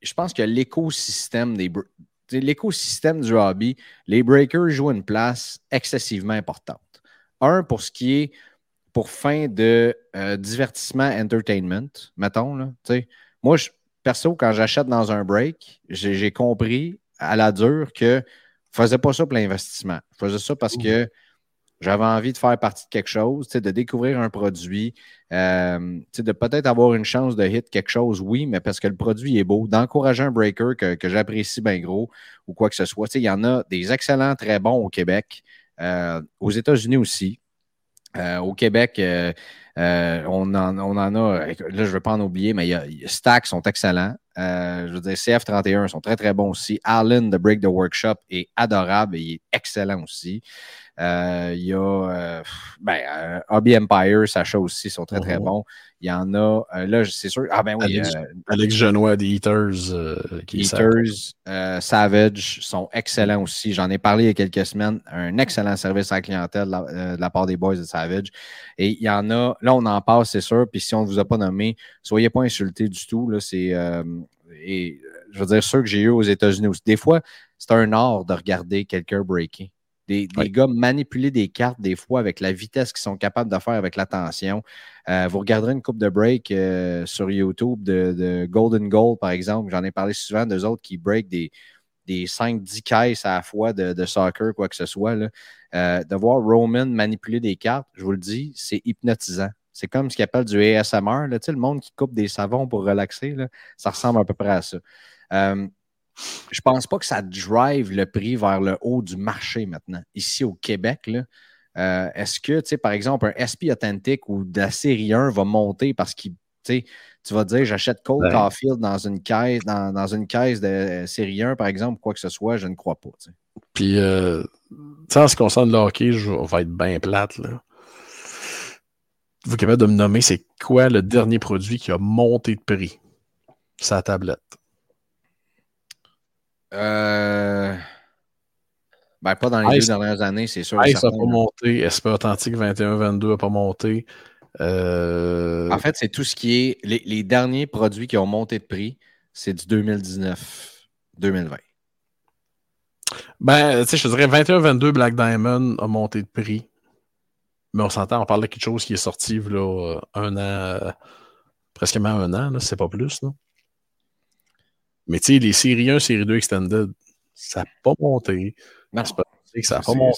je pense que l'écosystème des, l'écosystème du hobby, les breakers jouent une place excessivement importante. Un, pour ce qui est pour fin de euh, divertissement, entertainment, mettons. Là, moi, je, perso, quand j'achète dans un break, j'ai compris à la dure que je ne faisais pas ça pour l'investissement. Je faisais ça parce que j'avais envie de faire partie de quelque chose, de découvrir un produit, euh, de peut-être avoir une chance de hit quelque chose, oui, mais parce que le produit est beau, d'encourager un breaker que, j'apprécie bien gros ou quoi que ce soit. Il y en a des excellents, très bons au Québec, euh, aux États-Unis aussi. Euh, au Québec, on, en, on, en, a, là je ne veux pas en oublier, mais y Stack sont excellents. je veux dire, CF31 sont très très bons aussi. Allen de Break the Workshop est adorable et il est excellent aussi. Euh, il y a euh, ben, euh, Hobby Empire, Sacha aussi sont très, très mhm. bons. Il y en a, là, c'est sûr. Ah ben oui.
Alex, Genois des Eaters.
qui Eaters, Savage sont excellents aussi. J'en ai parlé il y a quelques semaines. Un excellent service à la clientèle de la, part des boys de Savage. Et il y en a, là, on en parle, c'est sûr. Puis si on ne vous a pas nommé, soyez pas insultés du tout. Là, c'est. et je veux dire, ceux que j'ai eu aux États-Unis aussi. Des fois, c'est un art de regarder quelqu'un breaker. Des, gars manipuler des cartes des fois avec la vitesse qu'ils sont capables de faire avec l'attention. Euh, vous regarderez une coupe de break euh, sur YouTube de, Golden Goal, par exemple. J'en ai parlé souvent d'eux autres qui break des, des 5-10 caisses à la fois de, soccer, quoi que ce soit. Euh, de voir Roman manipuler des cartes, je vous le dis, c'est hypnotisant. C'est comme ce qu'ils appellent du ASMR, là, le monde qui coupe des savons pour relaxer. Là, ça ressemble à peu près à ça je pense pas que ça drive le prix vers le haut du marché maintenant. Ici au Québec, euh, est-ce que, tu sais, par exemple, un SP Authentic ou de la série 1 va monter parce que tu vas dire j'achète Cold Caulfield dans une caisse, dans, une caisse de série 1, par exemple, quoi que ce soit, je ne crois pas.
Puis, euh, en ce qui concerne le hockey, je vais être bien plate. Là. Vous êtes capable de me nommer, c'est quoi le dernier produit qui a monté de prix? Sa tablette.
Euh... Ben, pas dans les deux dernières années, c'est sûr.
ça n'a pas monté. SP Authentique 21-22 n'a pas monté. Euh,
en fait, c'est tout ce qui est. Les, derniers produits qui ont monté de prix, c'est du 2019-2020.
Ben, tu sais, je te dirais 21-22 Black Diamond a monté de prix. Mais on s'entend, on parle de quelque chose qui est sorti là, un an, euh, presque un an, c'est pas plus. Là. Mais tu sais, les séries 1, série 2 Extended, ça n'a pas monté.
Non, c'est pas que ça n'a pas monté.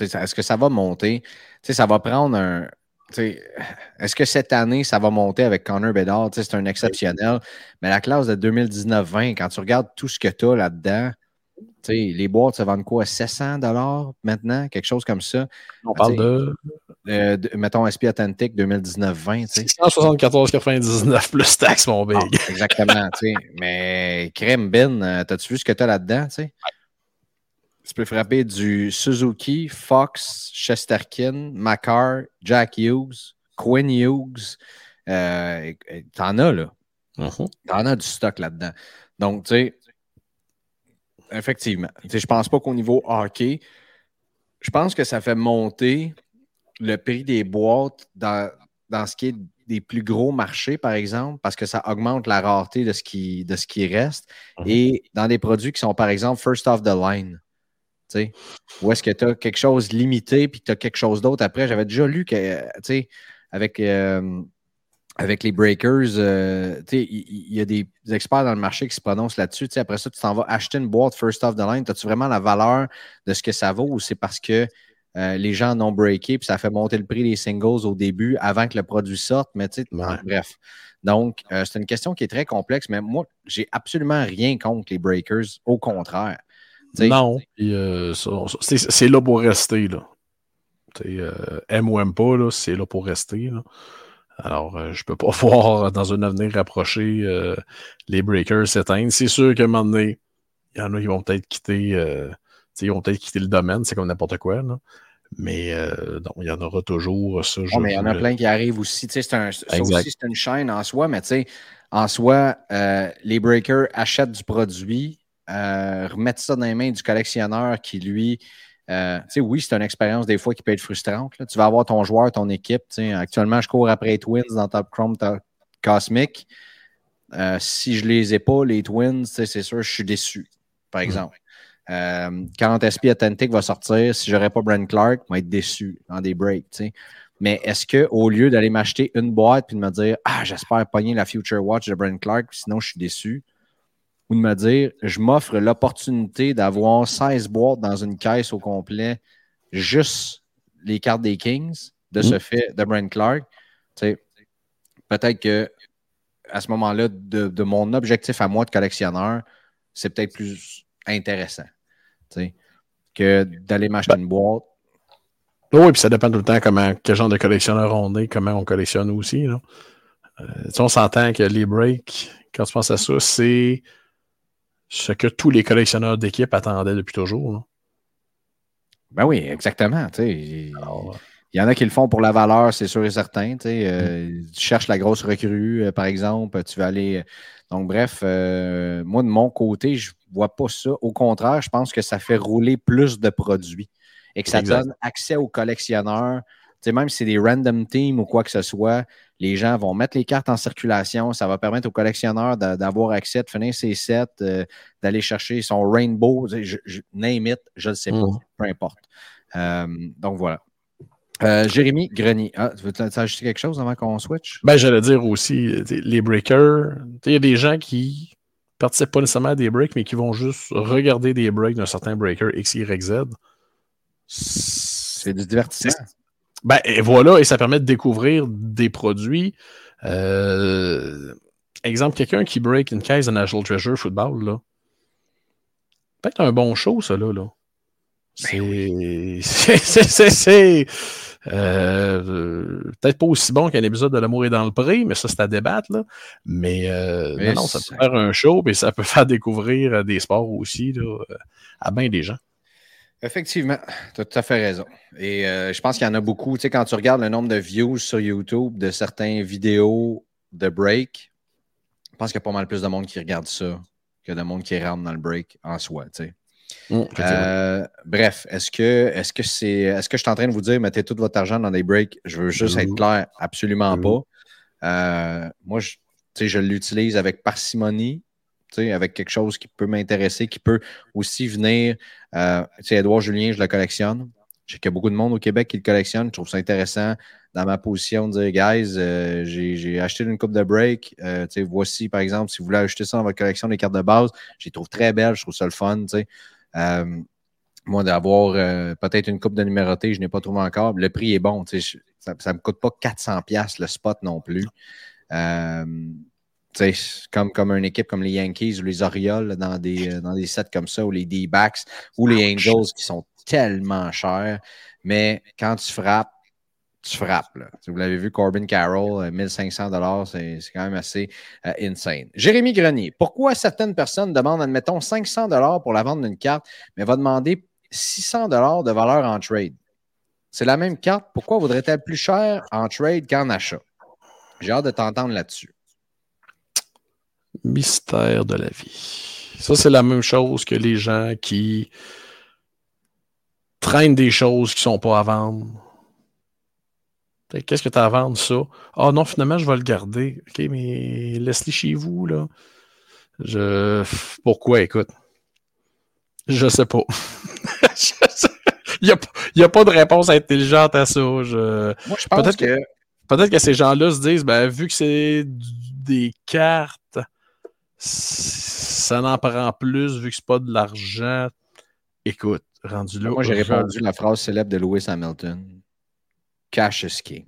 Est-ce que ça va monter? Tu sais, ça va prendre un. Est-ce que cette année, ça va monter avec Connor Bedard? C'est un exceptionnel. Mais la classe de 2019-20, quand tu regardes tout ce que tu as là-dedans, les boîtes se vendent quoi? 700 maintenant? Quelque chose comme ça?
On parle de...
Euh, mettons SP Authentic 2019-20.
174,99 plus taxes, mon big.
Ah, exactement. Mais crème bin, euh, t'as-tu vu ce que tu as là-dedans? Tu peux frapper du Suzuki, Fox, Chesterkin, Macar, Jack Hughes, Quinn Hughes. Euh, t'en as, là. Uh-huh. T'en as du stock là-dedans. Donc, tu sais, effectivement. Je je pense pas qu'au niveau hockey, je pense que ça fait monter le prix des boîtes dans, dans ce qui est des plus gros marchés, par exemple, parce que ça augmente la rareté de ce qui, de ce qui reste. Mhm. Et dans des produits qui sont, par exemple, first off the line. sais, Où est-ce que tu as quelque chose limité puis que tu as quelque chose d'autre après? J'avais déjà lu que, avec euh, avec les breakers, euh, il y, a des experts dans le marché qui se prononcent là-dessus. Après ça, tu t'en vas acheter une boîte first of the line. As-tu vraiment la valeur de ce que ça vaut ou c'est parce que euh, les gens en ont breaké puis ça fait monter le prix des singles au début avant que le produit sorte? Mais bref. Donc, euh, c'est une question qui est très complexe, mais moi, j'ai absolument rien contre les breakers. Au contraire.
non, c'est là pour rester. Là. aime ou aime pas, c'est là pour rester. Là. Alors, euh, je ne peux pas voir dans un avenir rapproché euh, les breakers s'éteindre. C'est sûr qu'à un moment donné, il y en a qui vont peut-être quitter, euh, ils vont peut-être quitter le domaine, c'est comme n'importe quoi. Mais donc, il y en aura toujours ça.
mais il y en a plein qui arrivent aussi. C'est un, aussi, c'est une chaîne en soi, mais en soi, les breakers achètent du produit, remettent ça dans les mains du collectionneur qui, lui, euh, oui, c'est une expérience des fois qui peut être frustrante. Tu vas avoir ton joueur, ton équipe. Actuellement, je cours après les Twins dans Top Chrome Cosmic. Euh, si je ne les ai pas, les Twins, c'est sûr, je suis déçu, par mm. Euh, quand SP Authentic va sortir, si je n'aurais pas Brent Clark, je vais être déçu dans des breaks. Mais est-ce qu'au lieu d'aller m'acheter une boîte et de me dire Ah, j'espère pogner la Future Watch de Brent Clark, sinon je suis déçu, ou de me dire, je m'offre l'opportunité d'avoir 16 boîtes dans une caisse au complet, juste les cartes des Kings, de ce mm. fait, de Brent Clark. Peut-être que à ce moment-là, de, mon objectif à moi de collectionneur, c'est peut-être plus intéressant que d'aller m'acheter ben une boîte.
Oui, puis ça dépend tout le temps comment, quel genre de collectionneur on est, comment on collectionne aussi. Là. Euh, on s'entend que les breaks, quand tu penses à ça, c'est ce que tous les collectionneurs d'équipe attendaient depuis toujours.
Ben oui, exactement. il y en a qui le font pour la valeur, c'est sûr et certain. Euh, mm. Tu cherches la grosse recrue, euh, par exemple, tu vas aller. Donc, bref, euh, moi, de mon côté, je vois pas ça. Au contraire, je pense que ça fait rouler plus de produits et que ça donne accès aux collectionneurs même si c'est des random teams ou quoi que ce soit, les gens vont mettre les cartes en circulation. Ça va permettre aux collectionneurs d'avoir accès, de finir ses sets, euh, d'aller chercher son rainbow, je, name it, je ne sais pas, mm. peu importe. Euh, donc voilà. Euh, Jérémy Grenier, ah, tu veux ajouter quelque chose avant qu'on switch?
Ben, j'allais dire aussi, les breakers, il y a des gens qui participent pas nécessairement à des breaks, mais qui vont juste regarder des breaks d'un certain breaker X, Y, Z.
C'est du divertissement.
Ben, et voilà, et ça permet de découvrir des produits. Euh, exemple, quelqu'un qui break une caisse de National Treasure Football, là. Peut-être un bon show, ça, là. là. Ben c'est. C'est. Euh, peut-être pas aussi bon qu'un épisode de L'amour est dans le pré, mais ça, c'est à débattre. Là. Mais, euh, non, ça peut faire un show, mais ça peut faire découvrir des sports aussi là, à bien des gens.
Effectivement, tu as tout à fait raison. Et euh, je pense qu'il y en a beaucoup. Tu sais, quand tu regardes le nombre de views sur YouTube de certaines vidéos de break, je pense qu'il y a pas mal plus de monde qui regarde ça que de monde qui rentre dans le break en soi. Tu sais. Mmh, euh, bref, est-ce que est-ce que c'est est-ce que je suis en train de vous dire mettez tout votre argent dans des breaks? Je veux juste être mmh. clair, absolument mmh. pas. Euh, moi, je, je l'utilise avec parcimonie avec quelque chose qui peut m'intéresser, qui peut aussi venir. Euh, Edouard Julien, je le collectionne. Je sais qu'il y a beaucoup de monde au Québec qui le collectionne. Je trouve ça intéressant dans ma position de dire, guys, euh, j'ai acheté une coupe de break. Euh, voici, par exemple, si vous voulez acheter ça dans votre collection des cartes de base, je les trouve très belles, je trouve ça le fun. Euh, moi, d'avoir peut-être une coupe de numéroté, je n'ai pas trouvé encore. Le prix est bon. ça ne me coûte pas 400$ le spot non plus comme, comme une équipe comme les Yankees ou les Orioles dans des, euh, dans des sets comme ça, ou les D-backs, ou les Angels qui sont tellement chers. Mais quand tu frappes, tu frappes. Vous l'avez vu, Corbin Carroll, 1500 euh, c'est quand même assez euh, insane. Jérémy Grenier, pourquoi certaines personnes demandent, admettons, 500 pour la vente d'une carte, mais va demander 600 de valeur en trade? C'est la même carte. Pourquoi vaudrait-elle plus cher en trade qu'en achat? J'ai hâte de t'entendre là-dessus.
Mystère de la vie. Ça, c'est la même chose que les gens qui traînent des choses qui ne sont pas à vendre. Qu'est-ce que tu as à vendre, ça? Ah non, finalement, je vais le garder. OK, mais laisse-les chez vous, là. Je... Pourquoi, écoute? Je sais pas. Il n'y a, a, pas de réponse intelligente à ça.
Je... Moi, je pense que
peut-être que ces gens-là se disent, ben, vu que c'est des cartes, ça n'en prend plus, vu que c'est pas de l'argent. Écoute, rendu là.
Moi, j'ai répondu la phrase célèbre de Lewis Hamilton Cash is king.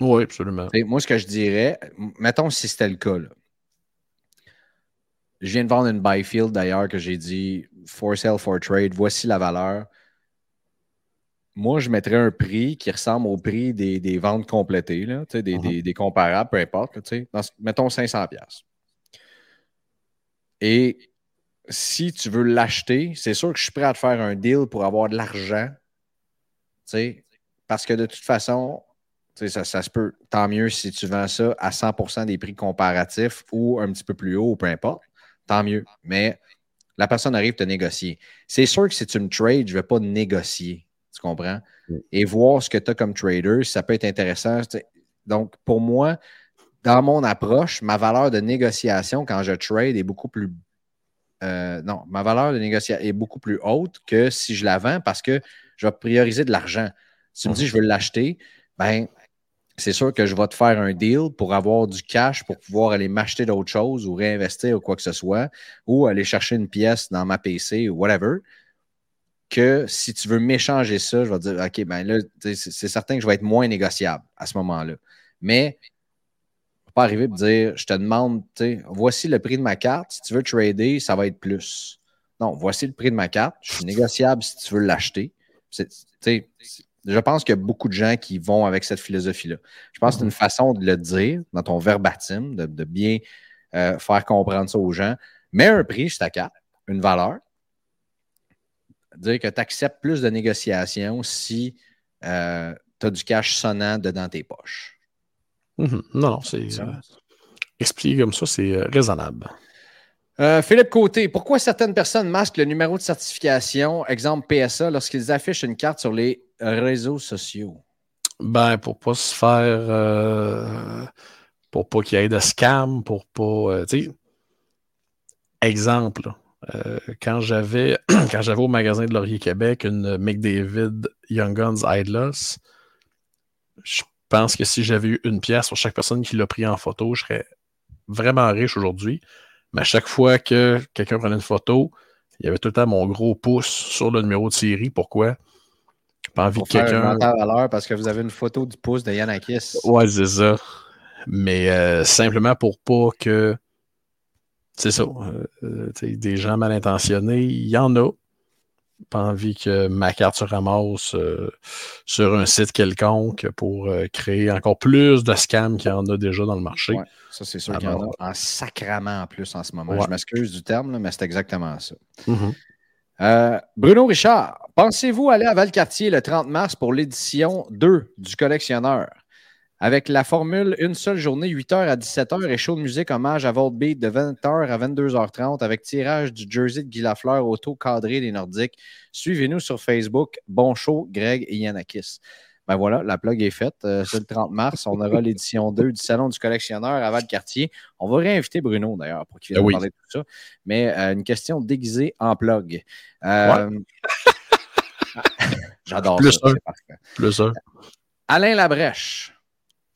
Oui, absolument.
moi, ce que je dirais, mettons si c'était le cas, je viens de vendre une Byfield d'ailleurs que j'ai dit for sale, for trade, voici la valeur. Moi, je mettrais un prix qui ressemble au prix des, ventes complétées, là, des, uh-huh. des, comparables, peu importe. mettons 500$. Et si tu veux l'acheter, c'est sûr que je suis prêt à te faire un deal pour avoir de l'argent. Parce que de toute façon, ça, ça se peut. Tant mieux si tu vends ça à 100% des prix comparatifs ou un petit peu plus haut, peu importe. Tant mieux. Mais la personne arrive te négocier. C'est sûr que si tu me trades, je ne vais pas négocier. Tu comprends? Et voir ce que tu as comme trader, ça peut être intéressant. Donc, pour moi, dans mon approche, ma valeur de négociation quand je trade est beaucoup plus. Euh, non, ma valeur de négociation est beaucoup plus haute que si je la vends parce que je vais prioriser de l'argent. Si tu me dis je veux l'acheter, ben c'est sûr que je vais te faire un deal pour avoir du cash pour pouvoir aller m'acheter d'autres choses ou réinvestir ou quoi que ce soit, ou aller chercher une pièce dans ma PC ou whatever. Que si tu veux m'échanger ça, je vais te dire, OK, ben là, c'est certain que je vais être moins négociable à ce moment-là. Mais pas arriver et dire je te demande, voici le prix de ma carte. Si tu veux trader, ça va être plus. Non, voici le prix de ma carte. Je suis négociable si tu veux l'acheter. Je pense qu'il y a beaucoup de gens qui vont avec cette philosophie-là. Je pense que c'est une façon de le dire dans ton verbatim, de, bien euh, faire comprendre ça aux gens. Mets un prix ta carte, une valeur. Dire que tu acceptes plus de négociations si euh, tu as du cash sonnant dedans tes poches.
Mhm. Non, non, c'est. Euh, expliqué comme ça, c'est euh, raisonnable.
Euh, Philippe Côté, pourquoi certaines personnes masquent le numéro de certification, exemple PSA, lorsqu'ils affichent une carte sur les réseaux sociaux?
Ben, pour pas se faire. pour pas qu'il y ait de scam, pour pas. tu sais, exemple, quand j'avais quand j'avais au magasin de Laurier Québec une McDavid Young Guns Idlers, je je pense que si j'avais eu une pièce pour chaque personne qui l'a pris en photo, je serais vraiment riche aujourd'hui. Mais à chaque fois que quelqu'un prenait une photo, il y avait tout le temps mon gros pouce sur le numéro de série. Pourquoi?
Pas envie que quelqu'un. valeur parce que vous avez une photo du pouce de Yanakis.
Ouais, c'est ça. Mais euh, simplement pour pas que. C'est ça. Euh, euh, des gens mal intentionnés, il y en a pas envie que ma carte se ramasse euh, sur un site quelconque pour créer encore plus de scams qu'il y en a déjà dans le marché.
ça, c'est sûr qu'il y en a en sacrament en plus en ce moment. Je m'excuse du terme, mais c'est exactement ça. Mm-hmm. Bruno Richard, pensez-vous aller à Valcartier le 30 mars pour l'édition 2 du collectionneur? avec la formule une seule journée, 8h à 17h et show de musique hommage à Volbeat de 20h à 22h30 avec tirage du jersey de Guy Lafleur auto cadré des Nordiques. Suivez-nous sur Facebook. Bon show, Greg et Yanakis. Ben voilà, la plug est faite. Euh, c'est le 30 mars. On aura l'édition 2 du Salon du collectionneur à Val-Cartier. On va réinviter Bruno d'ailleurs pour qu'il vienne ben parler de tout ça. Mais euh, une question déguisée en plug. Euh, j'adore ça.
Plus un.
Alain Labrèche.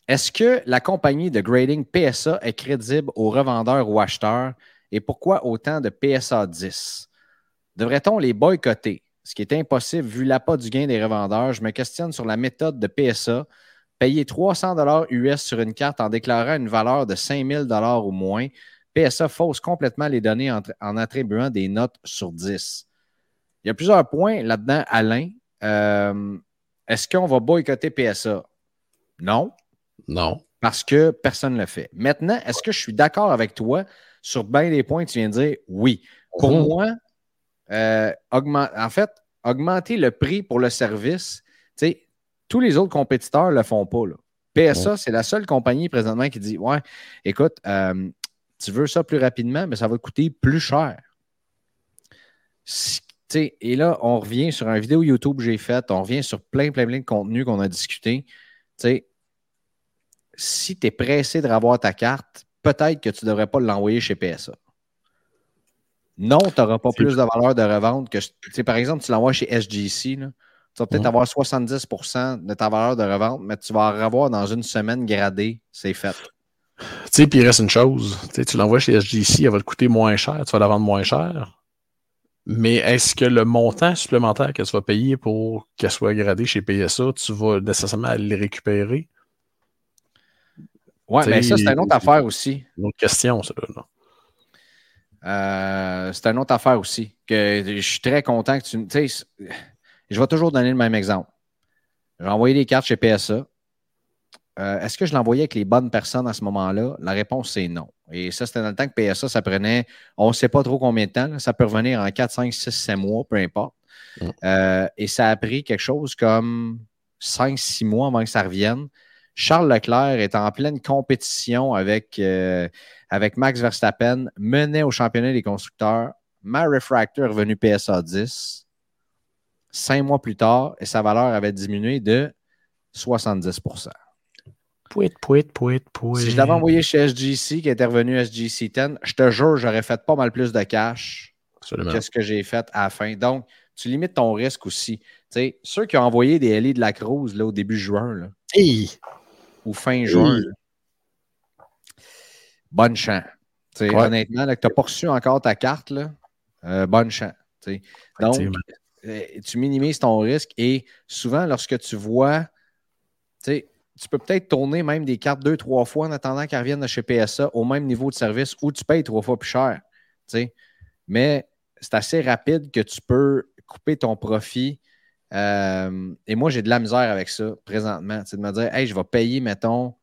Est-ce que la compagnie de grading PSA est crédible aux revendeurs ou acheteurs et pourquoi autant de PSA 10? Devrait-on les boycotter? Ce qui est impossible vu l'appât du gain des revendeurs. Je me questionne sur la méthode de PSA. Payer 300 US sur une carte en déclarant une valeur de 5000 ou moins. PSA fausse complètement les données en, attribuant des notes sur 10. Il y a plusieurs points là-dedans, Alain. Euh, est-ce qu'on va boycotter PSA? Non.
Non.
Parce que personne ne le fait. Maintenant, est-ce que je suis d'accord avec toi sur bien des points que tu viens de dire? Oui. Pour mhm. moi, euh, en fait, augmenter le prix pour le service, tous les autres compétiteurs ne le font pas. PSA, c'est la seule compagnie présentement qui dit Ouais, écoute, euh, tu veux ça plus rapidement, mais ça va te coûter plus cher. Et là, on revient sur une vidéo YouTube que j'ai faite, on revient sur plein, plein, plein de contenus qu'on a discuté. si tu es pressé de revoir ta carte, peut-être que tu ne devrais pas l'envoyer chez PSA. Non, tu n'auras pas plus de valeur de revente que. Par exemple, tu l'envoies chez SGC, Tu vas peut-être
Mhm.
avoir 70% de ta valeur de revente, mais tu vas en avoir dans une semaine gradée. C'est fait.
Tu sais, puis il reste une chose. Tu l'envoies chez SGC, elle va te coûter moins cher, tu vas la vendre moins cher. Mais est-ce que le montant supplémentaire que tu vas payer pour qu'elle soit gradée chez PSA, tu vas nécessairement aller le récupérer?
Ouais,
T'sais,
mais ça, c'est une autre affaire aussi.
Une autre question, ça.
Euh, c'est une autre affaire aussi. Que je suis très content que tu. Tu sais, je vais toujours donner le même exemple. J'ai envoyé des cartes chez PSA. Euh, Est-ce que je l'envoyais avec les bonnes personnes à ce moment-là? La réponse, c'est non. Et ça, c'était dans le temps que PSA, ça prenait, on ne sait pas trop combien de temps. là. ça peut revenir en 4, 5, 6, 7 mois, peu importe.
Mm.
Euh, et ça a pris quelque chose comme 5, 6 mois avant que ça revienne. Charles Leclerc est en pleine compétition avec, euh, avec Max Verstappen, menait au championnat des constructeurs. Ma Refractor est revenu PSA 10. Cinq mois plus tard, et sa valeur avait diminué de 70
Pouit, pouit, pouit, pouit.
Si je l'avais envoyé chez SGC, qui était revenu SGC 10, je te jure, j'aurais fait pas mal plus de cash
Absolument.
que ce que j'ai fait à la fin. Donc, tu limites ton risque aussi. Tu sais, ceux qui ont envoyé des LA de la Cruz là, au début juin là,
Hey!
ou fin juin, bonne chance. Tu sais,
Ouais.
Honnêtement, là, que tu n'as pas reçu encore ta carte, là, euh, bonne chance. Donc, euh, tu minimises ton risque et souvent, lorsque tu vois, tu sais, tu peux peut-être tourner même des cartes deux, trois fois en attendant qu'elles reviennent de chez PSA au même niveau de service ou tu payes trois fois plus cher. Mais c'est assez rapide que tu peux couper ton profit. Euh, et moi, j'ai de la misère avec ça présentement. C'est de me dire, hey, je vais payer, mettons,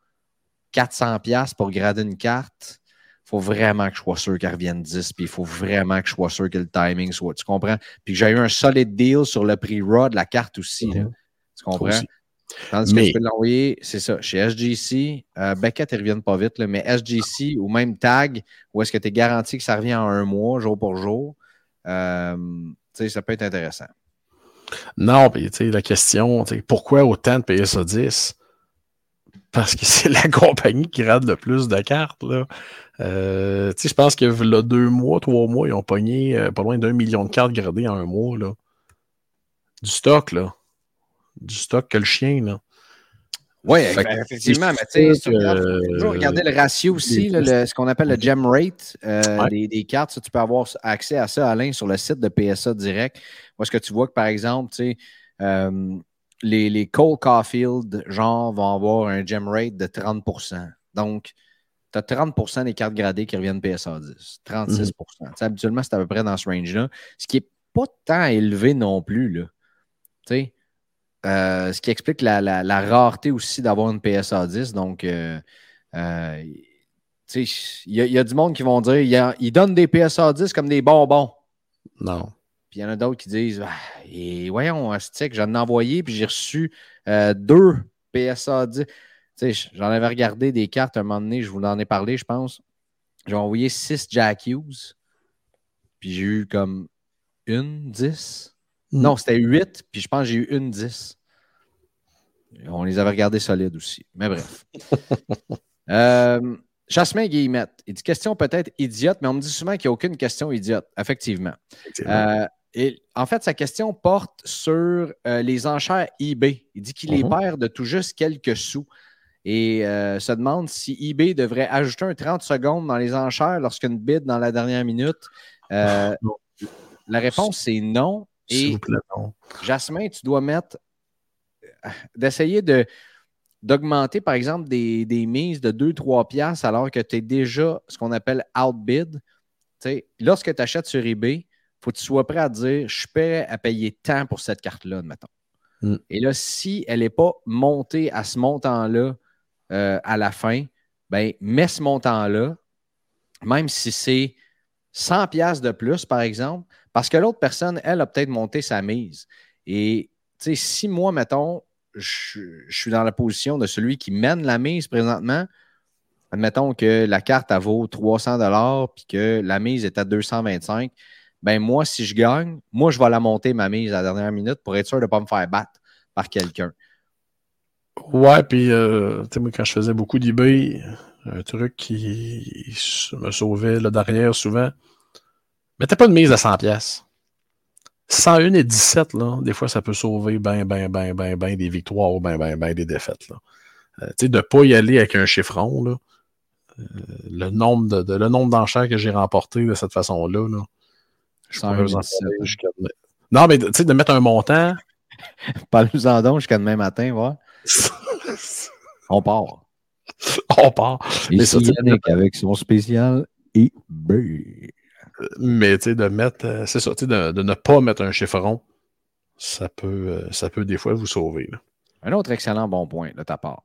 400$ pour grader une carte. Il faut vraiment que je sois sûr qu'elle revienne 10, puis il faut vraiment que je sois sûr que le timing soit. Tu comprends? Puis que j'ai eu un solid deal sur le prix raw de la carte aussi. là.
Mhm.
Tu comprends? Tandis que
Mais-
tu peux l'envoyer, c'est ça, chez SGC, euh, Beckett, ils ne reviennent pas vite, là, mais SGC ou même Tag, où est-ce que tu es garanti que ça revient en un mois, jour pour jour, euh, ça peut être intéressant.
Non, puis tu sais, la question, pourquoi autant de PSA 10? Parce que c'est la compagnie qui rate le plus de cartes. Là. Euh, je pense que là, deux mois, trois mois, ils ont pogné euh, pas loin d'un million de cartes gradées en un mois. Là. Du stock, là. Du stock que le chien, là.
Oui,
que
effectivement, mais tu sais, toujours regarder le ratio aussi, là, le- ce qu'on appelle le gem rate euh,
Ouais.
des, des cartes. Ça, tu peux avoir accès à ça, Alain, sur le site de PSA direct. Est-ce que tu vois que, par exemple, tu sais, euh, les, les Cole Caulfield, genre, vont avoir un gem rate de 30% Donc, tu as 30% des cartes gradées qui reviennent PSA 10, 36 Tu sais, Habituellement, c'est à peu près dans ce range-là. Ce qui n'est pas tant élevé non plus. Là. Tu sais, euh, ce qui explique la, la- la rareté aussi d'avoir une PSA 10. Donc, euh, euh, tu sais, il y, a- il y a du monde qui vont dire ils donnent des PSA 10 comme des bonbons.
Non.
Puis il y en a d'autres qui disent Ah, et voyons, Astic, j'en ai envoyé, puis j'ai reçu euh, deux PSA 10. Tu sais, j'en avais regardé des cartes un moment donné, je vous en ai parlé, je pense. J'ai envoyé six Jack Hughes, puis j'ai eu comme une 10. Non, c'était 8, puis je pense que j'ai eu une 10. On les avait regardés solides aussi. Mais bref. euh, Jasmin Guillemette, il dit question peut-être idiote, mais on me dit souvent qu'il n'y a aucune question idiote. Effectivement. Euh, et en fait, sa question porte sur euh, les enchères eBay. Il dit qu'il les
Mhm.
perd de tout juste quelques sous et euh, se demande si eBay devrait ajouter un 30 secondes dans les enchères lorsqu'une bid dans la dernière minute. Euh, la réponse, c'est non. Et
plaît.
Jasmin, tu dois mettre d'essayer de d'augmenter, par exemple, des, des mises de 2-3 piastres alors que tu es déjà ce qu'on appelle outbid. Lorsque tu achètes sur eBay, il faut que tu sois prêt à dire je suis prêt à payer tant pour cette carte-là, mettons.
Mm.
Et là, si elle n'est pas montée à ce montant-là euh, à la fin, ben, mets ce montant-là, même si c'est 100 piastres de plus, par exemple, parce que l'autre personne, elle, a peut-être monté sa mise. Et, si moi, mettons, je, suis dans la position de celui qui mène la mise présentement, admettons que la carte, elle vaut 300 puis que la mise est à 225 ben moi, si je gagne, moi, je vais la monter, ma mise, à la dernière minute pour être sûr de ne pas me faire battre par quelqu'un.
Ouais, puis euh, tu sais, moi, quand je faisais beaucoup d'eBay, un truc qui me sauvait là derrière souvent, mettez pas une mise à 100 pièces. 101 et 17, là, des fois, ça peut sauver ben, ben, ben, ben, ben des victoires ou ben, ben, ben des défaites. Là. Euh, tu sais, de ne pas y aller avec un chiffron, là, euh, le nombre de, le nombre d'enchères que j'ai remporté de cette façon-là, là, je pourrais vous en jusqu'à Non, mais tu sais, de mettre un montant.
Parle-nous-en donc jusqu'à demain matin, voir. On part.
On part.
mais ça, avec son spécial eBay.
Mais tu sais, de mettre, euh, c'est ça, de, de, ne pas mettre un chiffron, ça peut, euh, ça peut des fois vous sauver.
Un autre excellent bon point de ta part.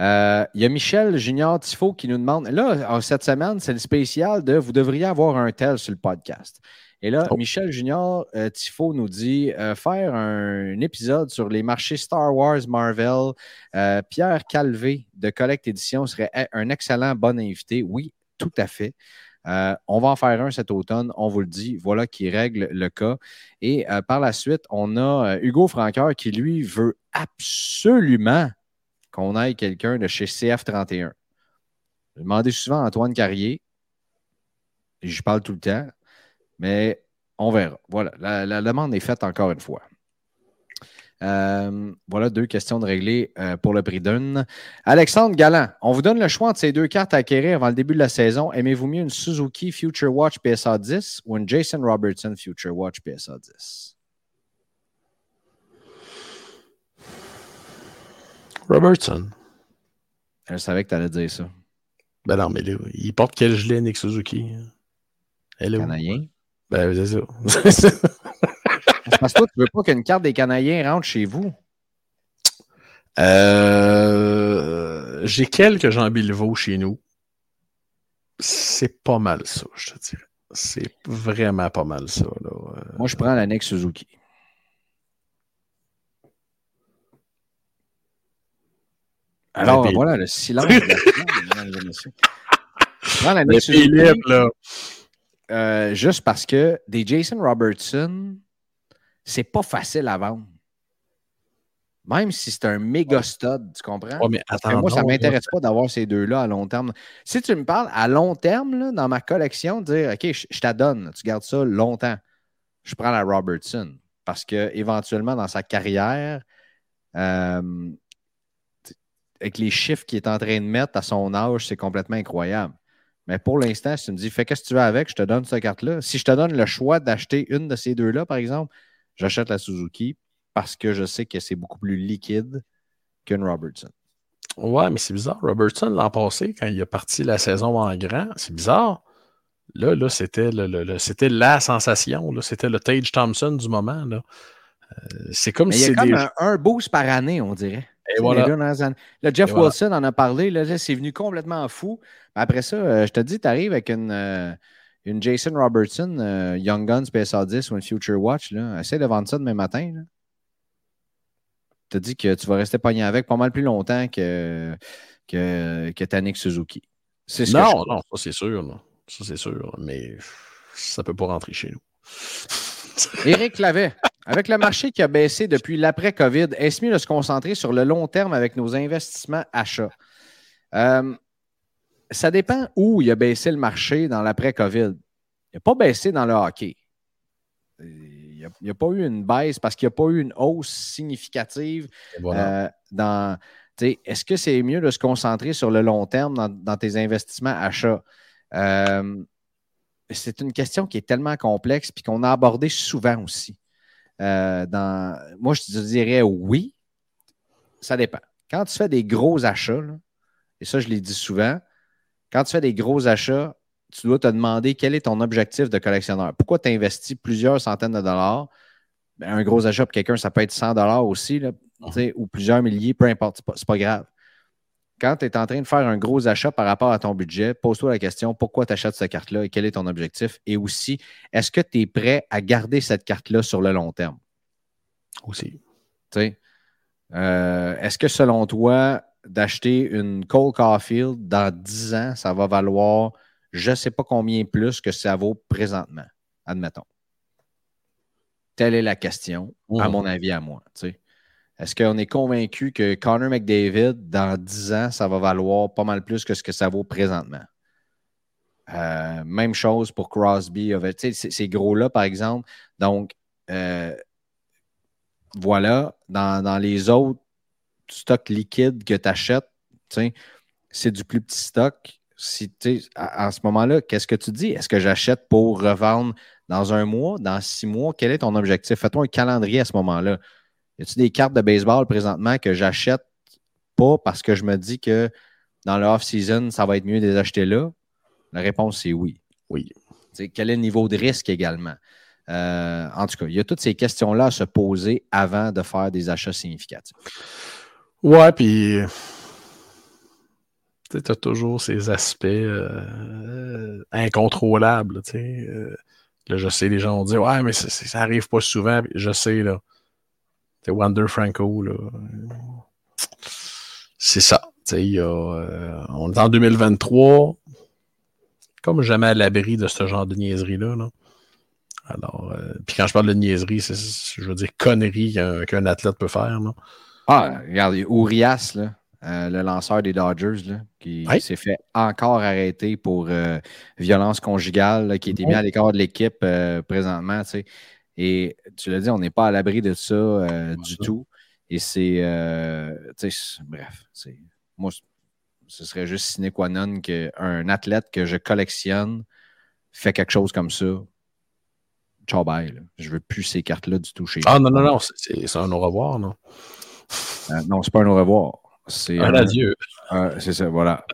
Euh, il y a Michel Junior Tifo qui nous demande là, cette semaine, c'est le spécial de vous devriez avoir un tel sur le podcast. Et là, oh. Michel Junior Tifo nous dit faire un, épisode sur les marchés Star Wars, Marvel. Pierre Calvé de Collect Édition serait un excellent bon invité. Oui, tout à fait. Euh, on va en faire un cet automne, on vous le dit. Voilà qui règle le cas. Et euh, par la suite, on a euh, Hugo Franqueur qui, lui, veut absolument qu'on aille quelqu'un de chez CF31. Je demandé souvent à Antoine Carrier. Je parle tout le temps, mais on verra. Voilà, la demande est faite encore une fois. Euh, voilà deux questions de régler euh, pour le prix d'une. Alexandre Galland, on vous donne le choix entre ces deux cartes à acquérir avant le début de la saison. Aimez-vous mieux une Suzuki Future Watch PSA 10 ou une Jason Robertson Future Watch PSA 10?
Robertson.
Je savais que tu allais dire ça.
Ben non, mais là, il porte quel gilet, Nick Suzuki?
Elle Canadien?
Ben, c'est ça.
Parce que toi, tu veux pas qu'une carte des Canadiens rentre chez vous?
Euh, j'ai quelques Jean Bilvaux chez nous. C'est pas mal ça, je te dirais. C'est vraiment pas mal ça. Euh,
Moi, je prends l'annexe Suzuki. Alors, voilà, le silence. je prends l'annexe Suzuki. Euh, juste parce que des Jason Robertson, c'est pas facile à vendre. Même si c'est un méga stud, tu comprends?
mais
moi, ça ne m'intéresse pas d'avoir ces deux-là à long terme. Si tu me parles à long terme, dans ma collection, dire OK, je, t'adonne, tu gardes ça longtemps. Je prends la Robertson. Parce que éventuellement, dans sa carrière, euh, avec les chiffres qu'il est en train de mettre à son âge, c'est complètement incroyable. Mais pour l'instant, si tu me dis, fais qu'est-ce que tu veux avec, je te donne cette carte-là. Si je te donne le choix d'acheter une de ces deux-là, par exemple, j'achète la Suzuki parce que je sais que c'est beaucoup plus liquide qu'une Robertson.
Ouais, mais c'est bizarre. Robertson, l'an passé, quand il a parti la saison en grand, c'est bizarre. Là, là c'était le, c'était la sensation. C'était le Tage Thompson du moment. Là. Euh, c'est comme
si. Il y a comme un, boost par année, on dirait.
Et voilà.
Là, Jeff Wilson en a parlé. Là, c'est venu complètement fou. Après ça, euh, je te dis, tu arrives avec une. Euh, une Jason Robertson, euh, Young Guns PSA 10 ou une Future Watch, là, essaie de vendre ça demain matin. Tu as dit que tu vas rester pogné avec pas mal plus longtemps que, que, que Tanik Suzuki.
non, non, ça c'est sûr. Ça c'est sûr. Mais ça ne peut pas rentrer chez nous.
Éric Lavet, avec le marché qui a baissé depuis l'après-COVID, est-ce mieux de se concentrer sur le long terme avec nos investissements achats? Euh, ça dépend où il a baissé le marché dans l'après-COVID. Il n'a pas baissé dans le hockey. Il n'y a, pas eu une baisse parce qu'il n'y a pas eu une hausse significative euh, dans. Est-ce que c'est mieux de se concentrer sur le long terme dans, tes investissements achats? Euh, c'est une question qui est tellement complexe et qu'on a abordé souvent aussi. Euh, dans, moi, je te dirais oui. Ça dépend. Quand tu fais des gros achats, et ça, je l'ai dit souvent, quand tu fais des gros achats, tu dois te demander quel est ton objectif de collectionneur. Pourquoi tu investis plusieurs centaines de dollars? Ben, un gros achat pour quelqu'un, ça peut être 100 dollars aussi, là, ou plusieurs milliers, peu importe, ce n'est pas, grave. Quand tu es en train de faire un gros achat par rapport à ton budget, pose-toi la question pourquoi tu achètes cette carte-là et quel est ton objectif? Et aussi, est-ce que tu es prêt à garder cette carte-là sur le long terme?
Aussi.
Euh, est-ce que selon toi, d'acheter une Cole Caulfield dans 10 ans, ça va valoir je ne sais pas combien plus que ça vaut présentement, admettons. Telle est la question, à mon avis, à moi. Est-ce qu'on est convaincu que Connor McDavid, dans 10 ans, ça va valoir pas mal plus que ce que ça vaut présentement? Euh, même chose pour Crosby. Ces gros-là, par exemple. Donc, euh, voilà, dans, dans, les autres stocks liquides que tu achètes, c'est du plus petit stock. Si, à, à ce moment-là, qu'est-ce que tu dis? Est-ce que j'achète pour revendre dans un mois, dans six mois? Quel est ton objectif? Fais-toi un calendrier à ce moment-là. Y a-tu des cartes de baseball présentement que j'achète pas parce que je me dis que dans le off-season, ça va être mieux de les acheter là? La réponse, c'est oui.
Oui.
quel est le niveau de risque également? Euh, en tout cas, il y a toutes ces questions-là à se poser avant de faire des achats significatifs.
Ouais, puis tu as toujours ces aspects euh, incontrôlables. Euh, là, je sais, les gens vont dire Ouais, mais ça, arrive pas souvent. Je sais, là. C'est Wander Franco, là. C'est ça. Y euh, on est en 2023, comme jamais à l'abri de ce genre de niaiserie-là. Là. Alors, euh, puis quand je parle de niaiserie, c'est, je veux dire, connerie qu'un, athlète peut faire. Là.
Ah, regarde, Urias, là, euh, le lanceur des Dodgers, là, qui s'est fait encore arrêter pour violence conjugale, qui a été mis à l'écart de l'équipe présentement. Et tu l'as dit, on n'est pas à l'abri de ça du tout. Et c'est. bref, c'est moi, ce serait juste sine qua non qu'un athlète que je collectionne fait quelque chose comme ça. Ciao, bye. Je veux plus ces cartes-là du tout chez
Ah non, non, non, c'est un au revoir, non?
Euh, non, c'est pas un au revoir. C'est
un adieu.
c'est ça, voilà.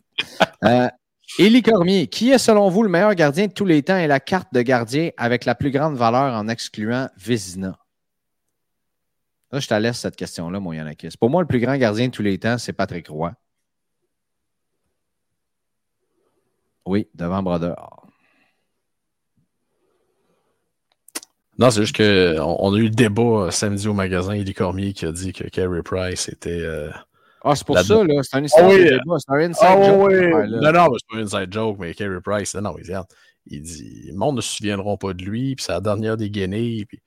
euh, Élie Cormier, qui est selon vous le meilleur gardien de tous les temps et la carte de gardien avec la plus grande valeur en excluant Vézina? Là, je te laisse cette question-là, mon Yanakis. Pour moi, le plus grand gardien de tous les temps, c'est Patrick Roy. Oui, devant Brodeur.
Non, c'est juste qu'on on a eu le débat euh, samedi au magasin. Il Cormier qui a dit que Carey Price était. Euh,
ah, c'est pour ça, là. C'est un histoire
ah,
débat. C'est un inside ah, joke.
Oui. non, non, c'est pas un inside joke, mais Carey Price, non, il, il dit le monde ne se souviendront pas de lui, puis c'est la dernière des Guinées. Puis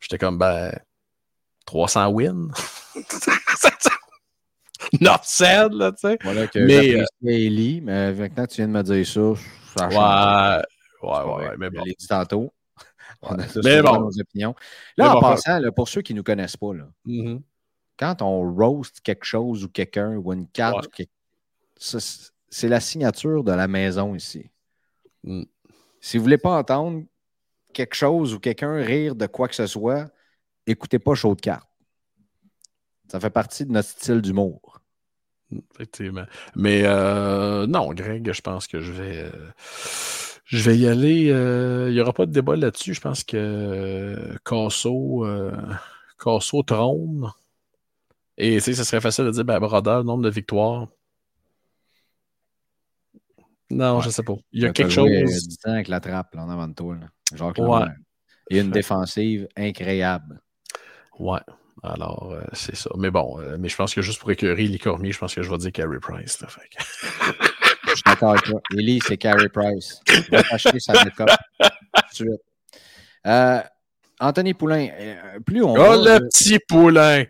j'étais comme, ben, 300 wins? not sad, là, tu sais.
Voilà que mais, euh, Ellie, mais maintenant tu viens de me dire ça, ça
ouais, ouais, ouais, mais bon.
Je l'ai dit tantôt. On a tous bon. nos opinions. Là, en passant, là, pour ceux qui ne nous connaissent pas, là,
mm-hmm.
quand on roast quelque chose ou quelqu'un ou une carte, c'est la signature de la maison ici.
Mm.
Si vous ne voulez pas entendre quelque chose ou quelqu'un rire de quoi que ce soit, écoutez pas Chaud de carte. Ça fait partie de notre style d'humour.
Effectivement. Mais euh, non, Greg, je pense que je vais. Euh, je vais y aller. Euh, il n'y aura pas de débat là-dessus. Je pense que Casso, Casso trône. Et tu sais, ce serait facile de dire, ben, Brodeur, nombre de victoires. Non, je je sais pas. Il y a quelque chose.
du temps avec la trappe là, en avant de toi. Là. Il y a une défensive incroyable.
Ouais. Alors, euh, c'est ça. Mais bon, euh, mais je pense que juste pour écœurer les Cormier, je pense que je vais dire Carey Price. Là, fait
je suis d'accord avec toi. Ellie, c'est Carey Price. Il va acheter sa make-up tout de suite. Euh, Anthony Poulain, plus on
oh, va. Le petit Poulain!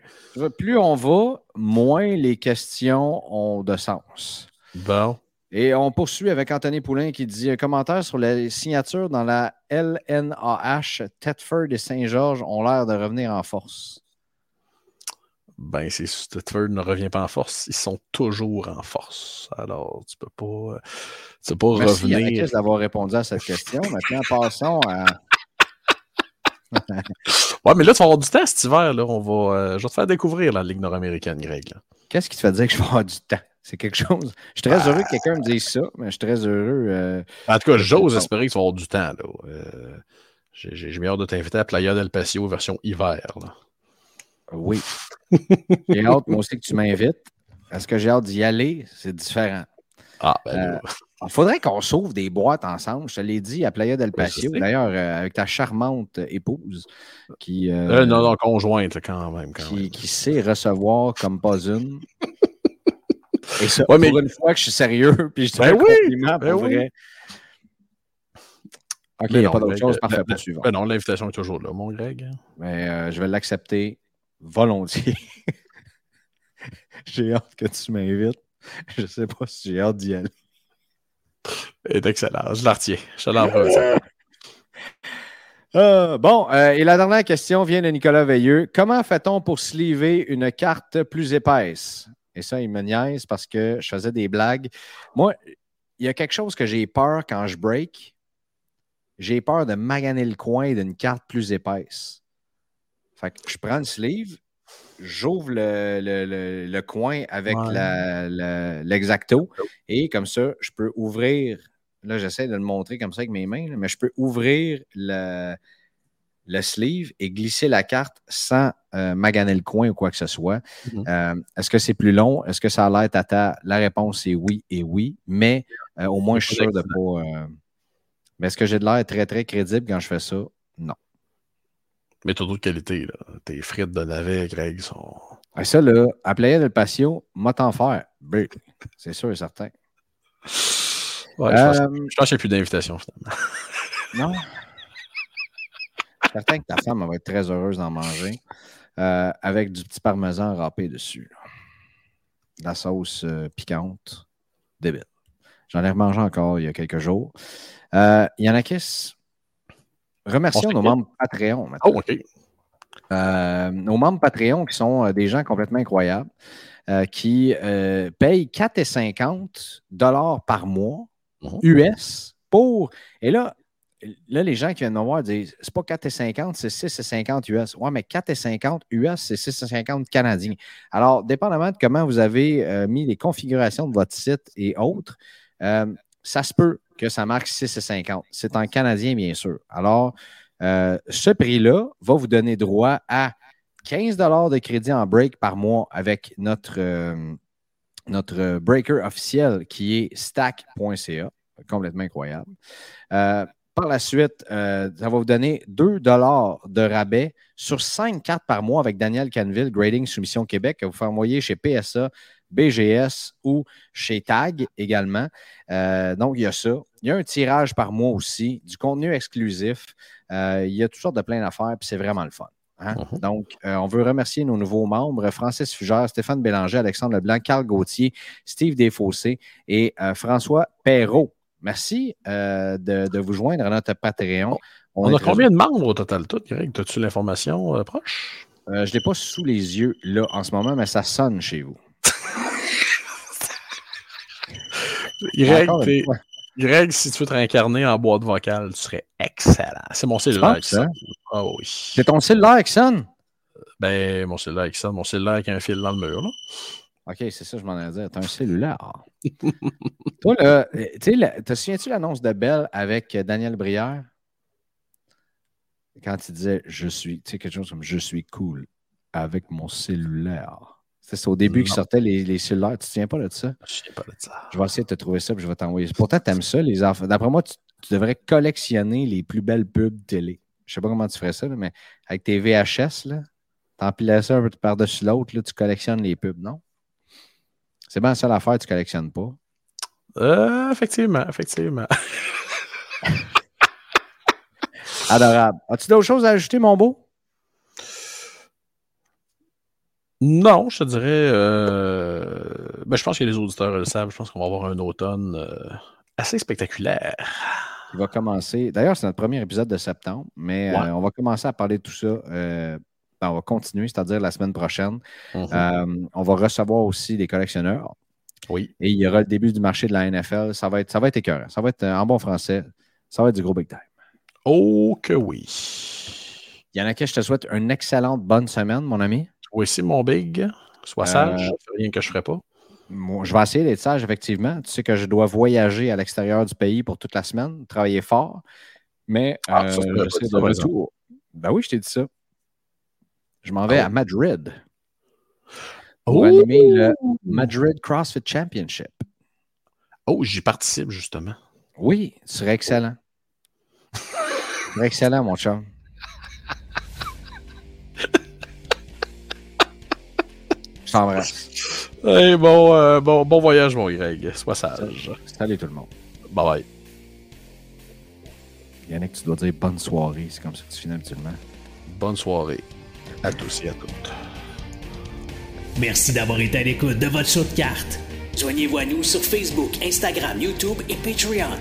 Plus on va, moins les questions ont de sens.
Bon.
Et on poursuit avec Anthony Poulain qui dit un commentaire sur les signatures dans la LNAH. Thetford et Saint-Georges ont l'air de revenir en force
ben, si Stutford ne revient pas en force, ils sont toujours en force. Alors, tu peux pas, tu peux pas
Merci
revenir.
d'avoir répondu à cette question. Maintenant, passons à.
ouais, mais là, tu vas avoir du temps cet hiver. Là. On va, euh, je vais te faire découvrir la Ligue nord-américaine, Greg.
Qu'est-ce qui te fait dire que je vais avoir du temps? C'est quelque chose. Je suis très bah. heureux que quelqu'un me dise ça, mais je suis très heureux. Euh,
en tout cas, j'ose espérer que tu vas avoir du temps. Là. Euh, j'ai, mis hâte de t'inviter à Playa del Patio version hiver. Là.
Oui. J'ai hâte, moi aussi, que tu m'invites. Est-ce que j'ai hâte d'y aller? C'est différent.
Ah, ben
euh, Il faudrait qu'on s'ouvre des boîtes ensemble. Je te l'ai dit à Playa del Patio, d'ailleurs, euh, avec ta charmante épouse qui.
Euh, non, non, conjointe quand même.
qui, sait recevoir comme pas une. Et ça, pour une fois que je suis sérieux, puis je te
ben oui, ben
pour vrai. OK, il n'y a pas d'autre chose. Parfait,
ben, ben, non, l'invitation est toujours là, mon Greg.
Mais je vais l'accepter volontiers. j'ai hâte que tu m'invites. Je ne sais pas si j'ai hâte d'y aller.
C'est excellent. Je la retiens. Je l'envoie.
Euh, bon, euh, et la dernière question vient de Nicolas Veilleux. Comment fait-on pour sleever une carte plus épaisse? Et ça, il me niaise parce que je faisais des blagues. Moi, il y a quelque chose que j'ai peur quand je break. J'ai peur de maganer le coin d'une carte plus épaisse. Fait que je prends le sleeve, j'ouvre le, le, le, le, coin avec ouais. l'exacto et comme ça, je peux ouvrir. Là, j'essaie de le montrer comme ça avec mes mains, là, mais je peux ouvrir le, le sleeve et glisser la carte sans euh, maganer le coin ou quoi que ce soit. Mm -hmm. euh, Est-ce que c'est plus long? Est-ce que ça a l'air tata? La réponse est oui et oui, mais euh, au moins je suis sûr de pas. mais est-ce que j'ai de l'air très, très crédible quand je fais ça? Non.
Mais t'as d'autres qualités, là. Tes frites de navet, Greg, sont.
Ah, ça, là, à Playa del Patio, moi t'en faire. C'est sûr et certain.
Ouais, je, pense, euh, je pense qu'il n'y a plus d'invitation, finalement.
Non. Je suis certain que ta femme va être très heureuse d'en manger. Euh, avec du petit parmesan râpé dessus. La sauce euh, piquante. Débile. J'en ai remangé encore il y a quelques jours. Euh, Yannakis, remercions nos membres Patreon. Maintenant.
Oh, OK.
Euh, nos membres Patreon qui sont euh, des gens complètement incroyables, euh, qui payent 4,50 dollars par mois -huh. US pour. Et là, là, les gens qui viennent me voir disent c'est pas 4,50, c'est 6,50 US. Ouais, mais 4,50 US, c'est 6,50 canadiens. Alors, dépendamment de comment vous avez euh, mis les configurations de votre site et autres, euh, ça se peut que ça marque 6,50. C'est en canadien, bien sûr. Alors, euh, ce prix-là va vous donner droit à 15 de crédit en break par mois avec notre, euh, notre breaker officiel qui est stack.ca. Complètement incroyable. Euh, par la suite, ça va vous donner 2 de rabais sur 5 cartes par mois avec Daniel Canville, Grading Soumission Québec, que vous pouvez envoyer chez PSA, BGS ou chez TAG également. Euh, donc, il y a ça. Il y a un tirage par mois aussi, du contenu exclusif. Euh, il y a toutes sortes de plein d'affaires, puis c'est vraiment le fun. Hein? -huh. Donc, euh, on veut remercier nos nouveaux membres, Francis Fugère, Stéphane Bélanger, Alexandre Leblanc, Carl Gauthier, Steve Desfossés et François Perrault. Merci de, de, vous joindre à notre Patreon.
On, On a combien de membres au total tout, Greg? As-tu l'information proche?
Je ne l'ai pas sous les yeux là en ce moment, mais ça sonne chez vous.
Greg, Greg, si tu veux te réincarner en boîte vocale, tu serais excellent. C'est mon cellulaire qui sonne.
Ah oui. C'est ton cellulaire qui sonne?
Ben, mon cellulaire qui sonne. Mon cellulaire avec un fil dans le mur. Là.
OK, c'est ça, je m'en ai dit. T'as un cellulaire. Toi, là, tu sais, te souviens-tu l'annonce de Bell avec Daniel Brière? Quand il disait je suis, tu sais, quelque chose comme je suis cool avec mon cellulaire. C'est au début qu'il sortait les, les, cellulaires. Tu te souviens pas de ça?
Je ne sais pas de ça.
Je vais essayer de te trouver ça et je vais t'envoyer. Pourtant, tu aimes ça, les enfants. D'après moi, tu, tu, devrais collectionner les plus belles pubs télé. Je sais pas comment tu ferais ça, là, mais avec tes VHS, là, t'empilais ça un peu par-dessus l'autre, tu collectionnes les pubs, non? C'est bien la seule affaire que tu ne collectionnes pas.
Euh, effectivement, effectivement.
Adorable. As-tu d'autres choses à ajouter, mon beau?
Non, je te dirais. Euh... Ben, je pense que les auditeurs le savent. Je pense qu'on va avoir un automne euh, assez spectaculaire.
Il va commencer. D'ailleurs, c'est notre premier épisode de septembre, mais ouais. euh, on va commencer à parler de tout ça. Ben, on va continuer, c'est-à-dire la semaine prochaine. Mm -hmm. on va recevoir aussi des collectionneurs.
Oui.
Et il y aura le début du marché de la NFL. Ça va être, ça va être écœurant. Ça va être, en bon français, ça va être du gros big time.
Oh que oui.
Il y en a qui je te souhaite une excellente bonne semaine, mon ami.
Oui, c'est mon big. Sois sage, euh, rien que je ne ferai pas.
Moi, je vais essayer d'être sage, effectivement. Tu sais que je dois voyager à l'extérieur du pays pour toute la semaine, travailler fort. Mais ah, euh, je sais de retour. Ben oui, je t'ai dit ça. Je m'en vais oh. à Madrid pour oh. animer le Madrid CrossFit Championship.
Oh, j'y participe justement.
Oui, ce serait excellent. ce serait excellent, mon chum. Je t'embrasse.
Hey, bon, euh, bon, bon voyage, mon Greg. Sois sage.
Salut tout le monde.
Bye bye.
Yannick, tu dois dire bonne soirée. C'est comme ça que tu finis habituellement.
Bonne soirée à tous et à toutes.
Merci d'avoir été à l'écoute de votre show de cartes. Joignez-vous à nous sur Facebook, Instagram, YouTube et Patreon.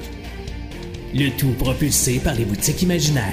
Le tout propulsé par les boutiques imaginaires.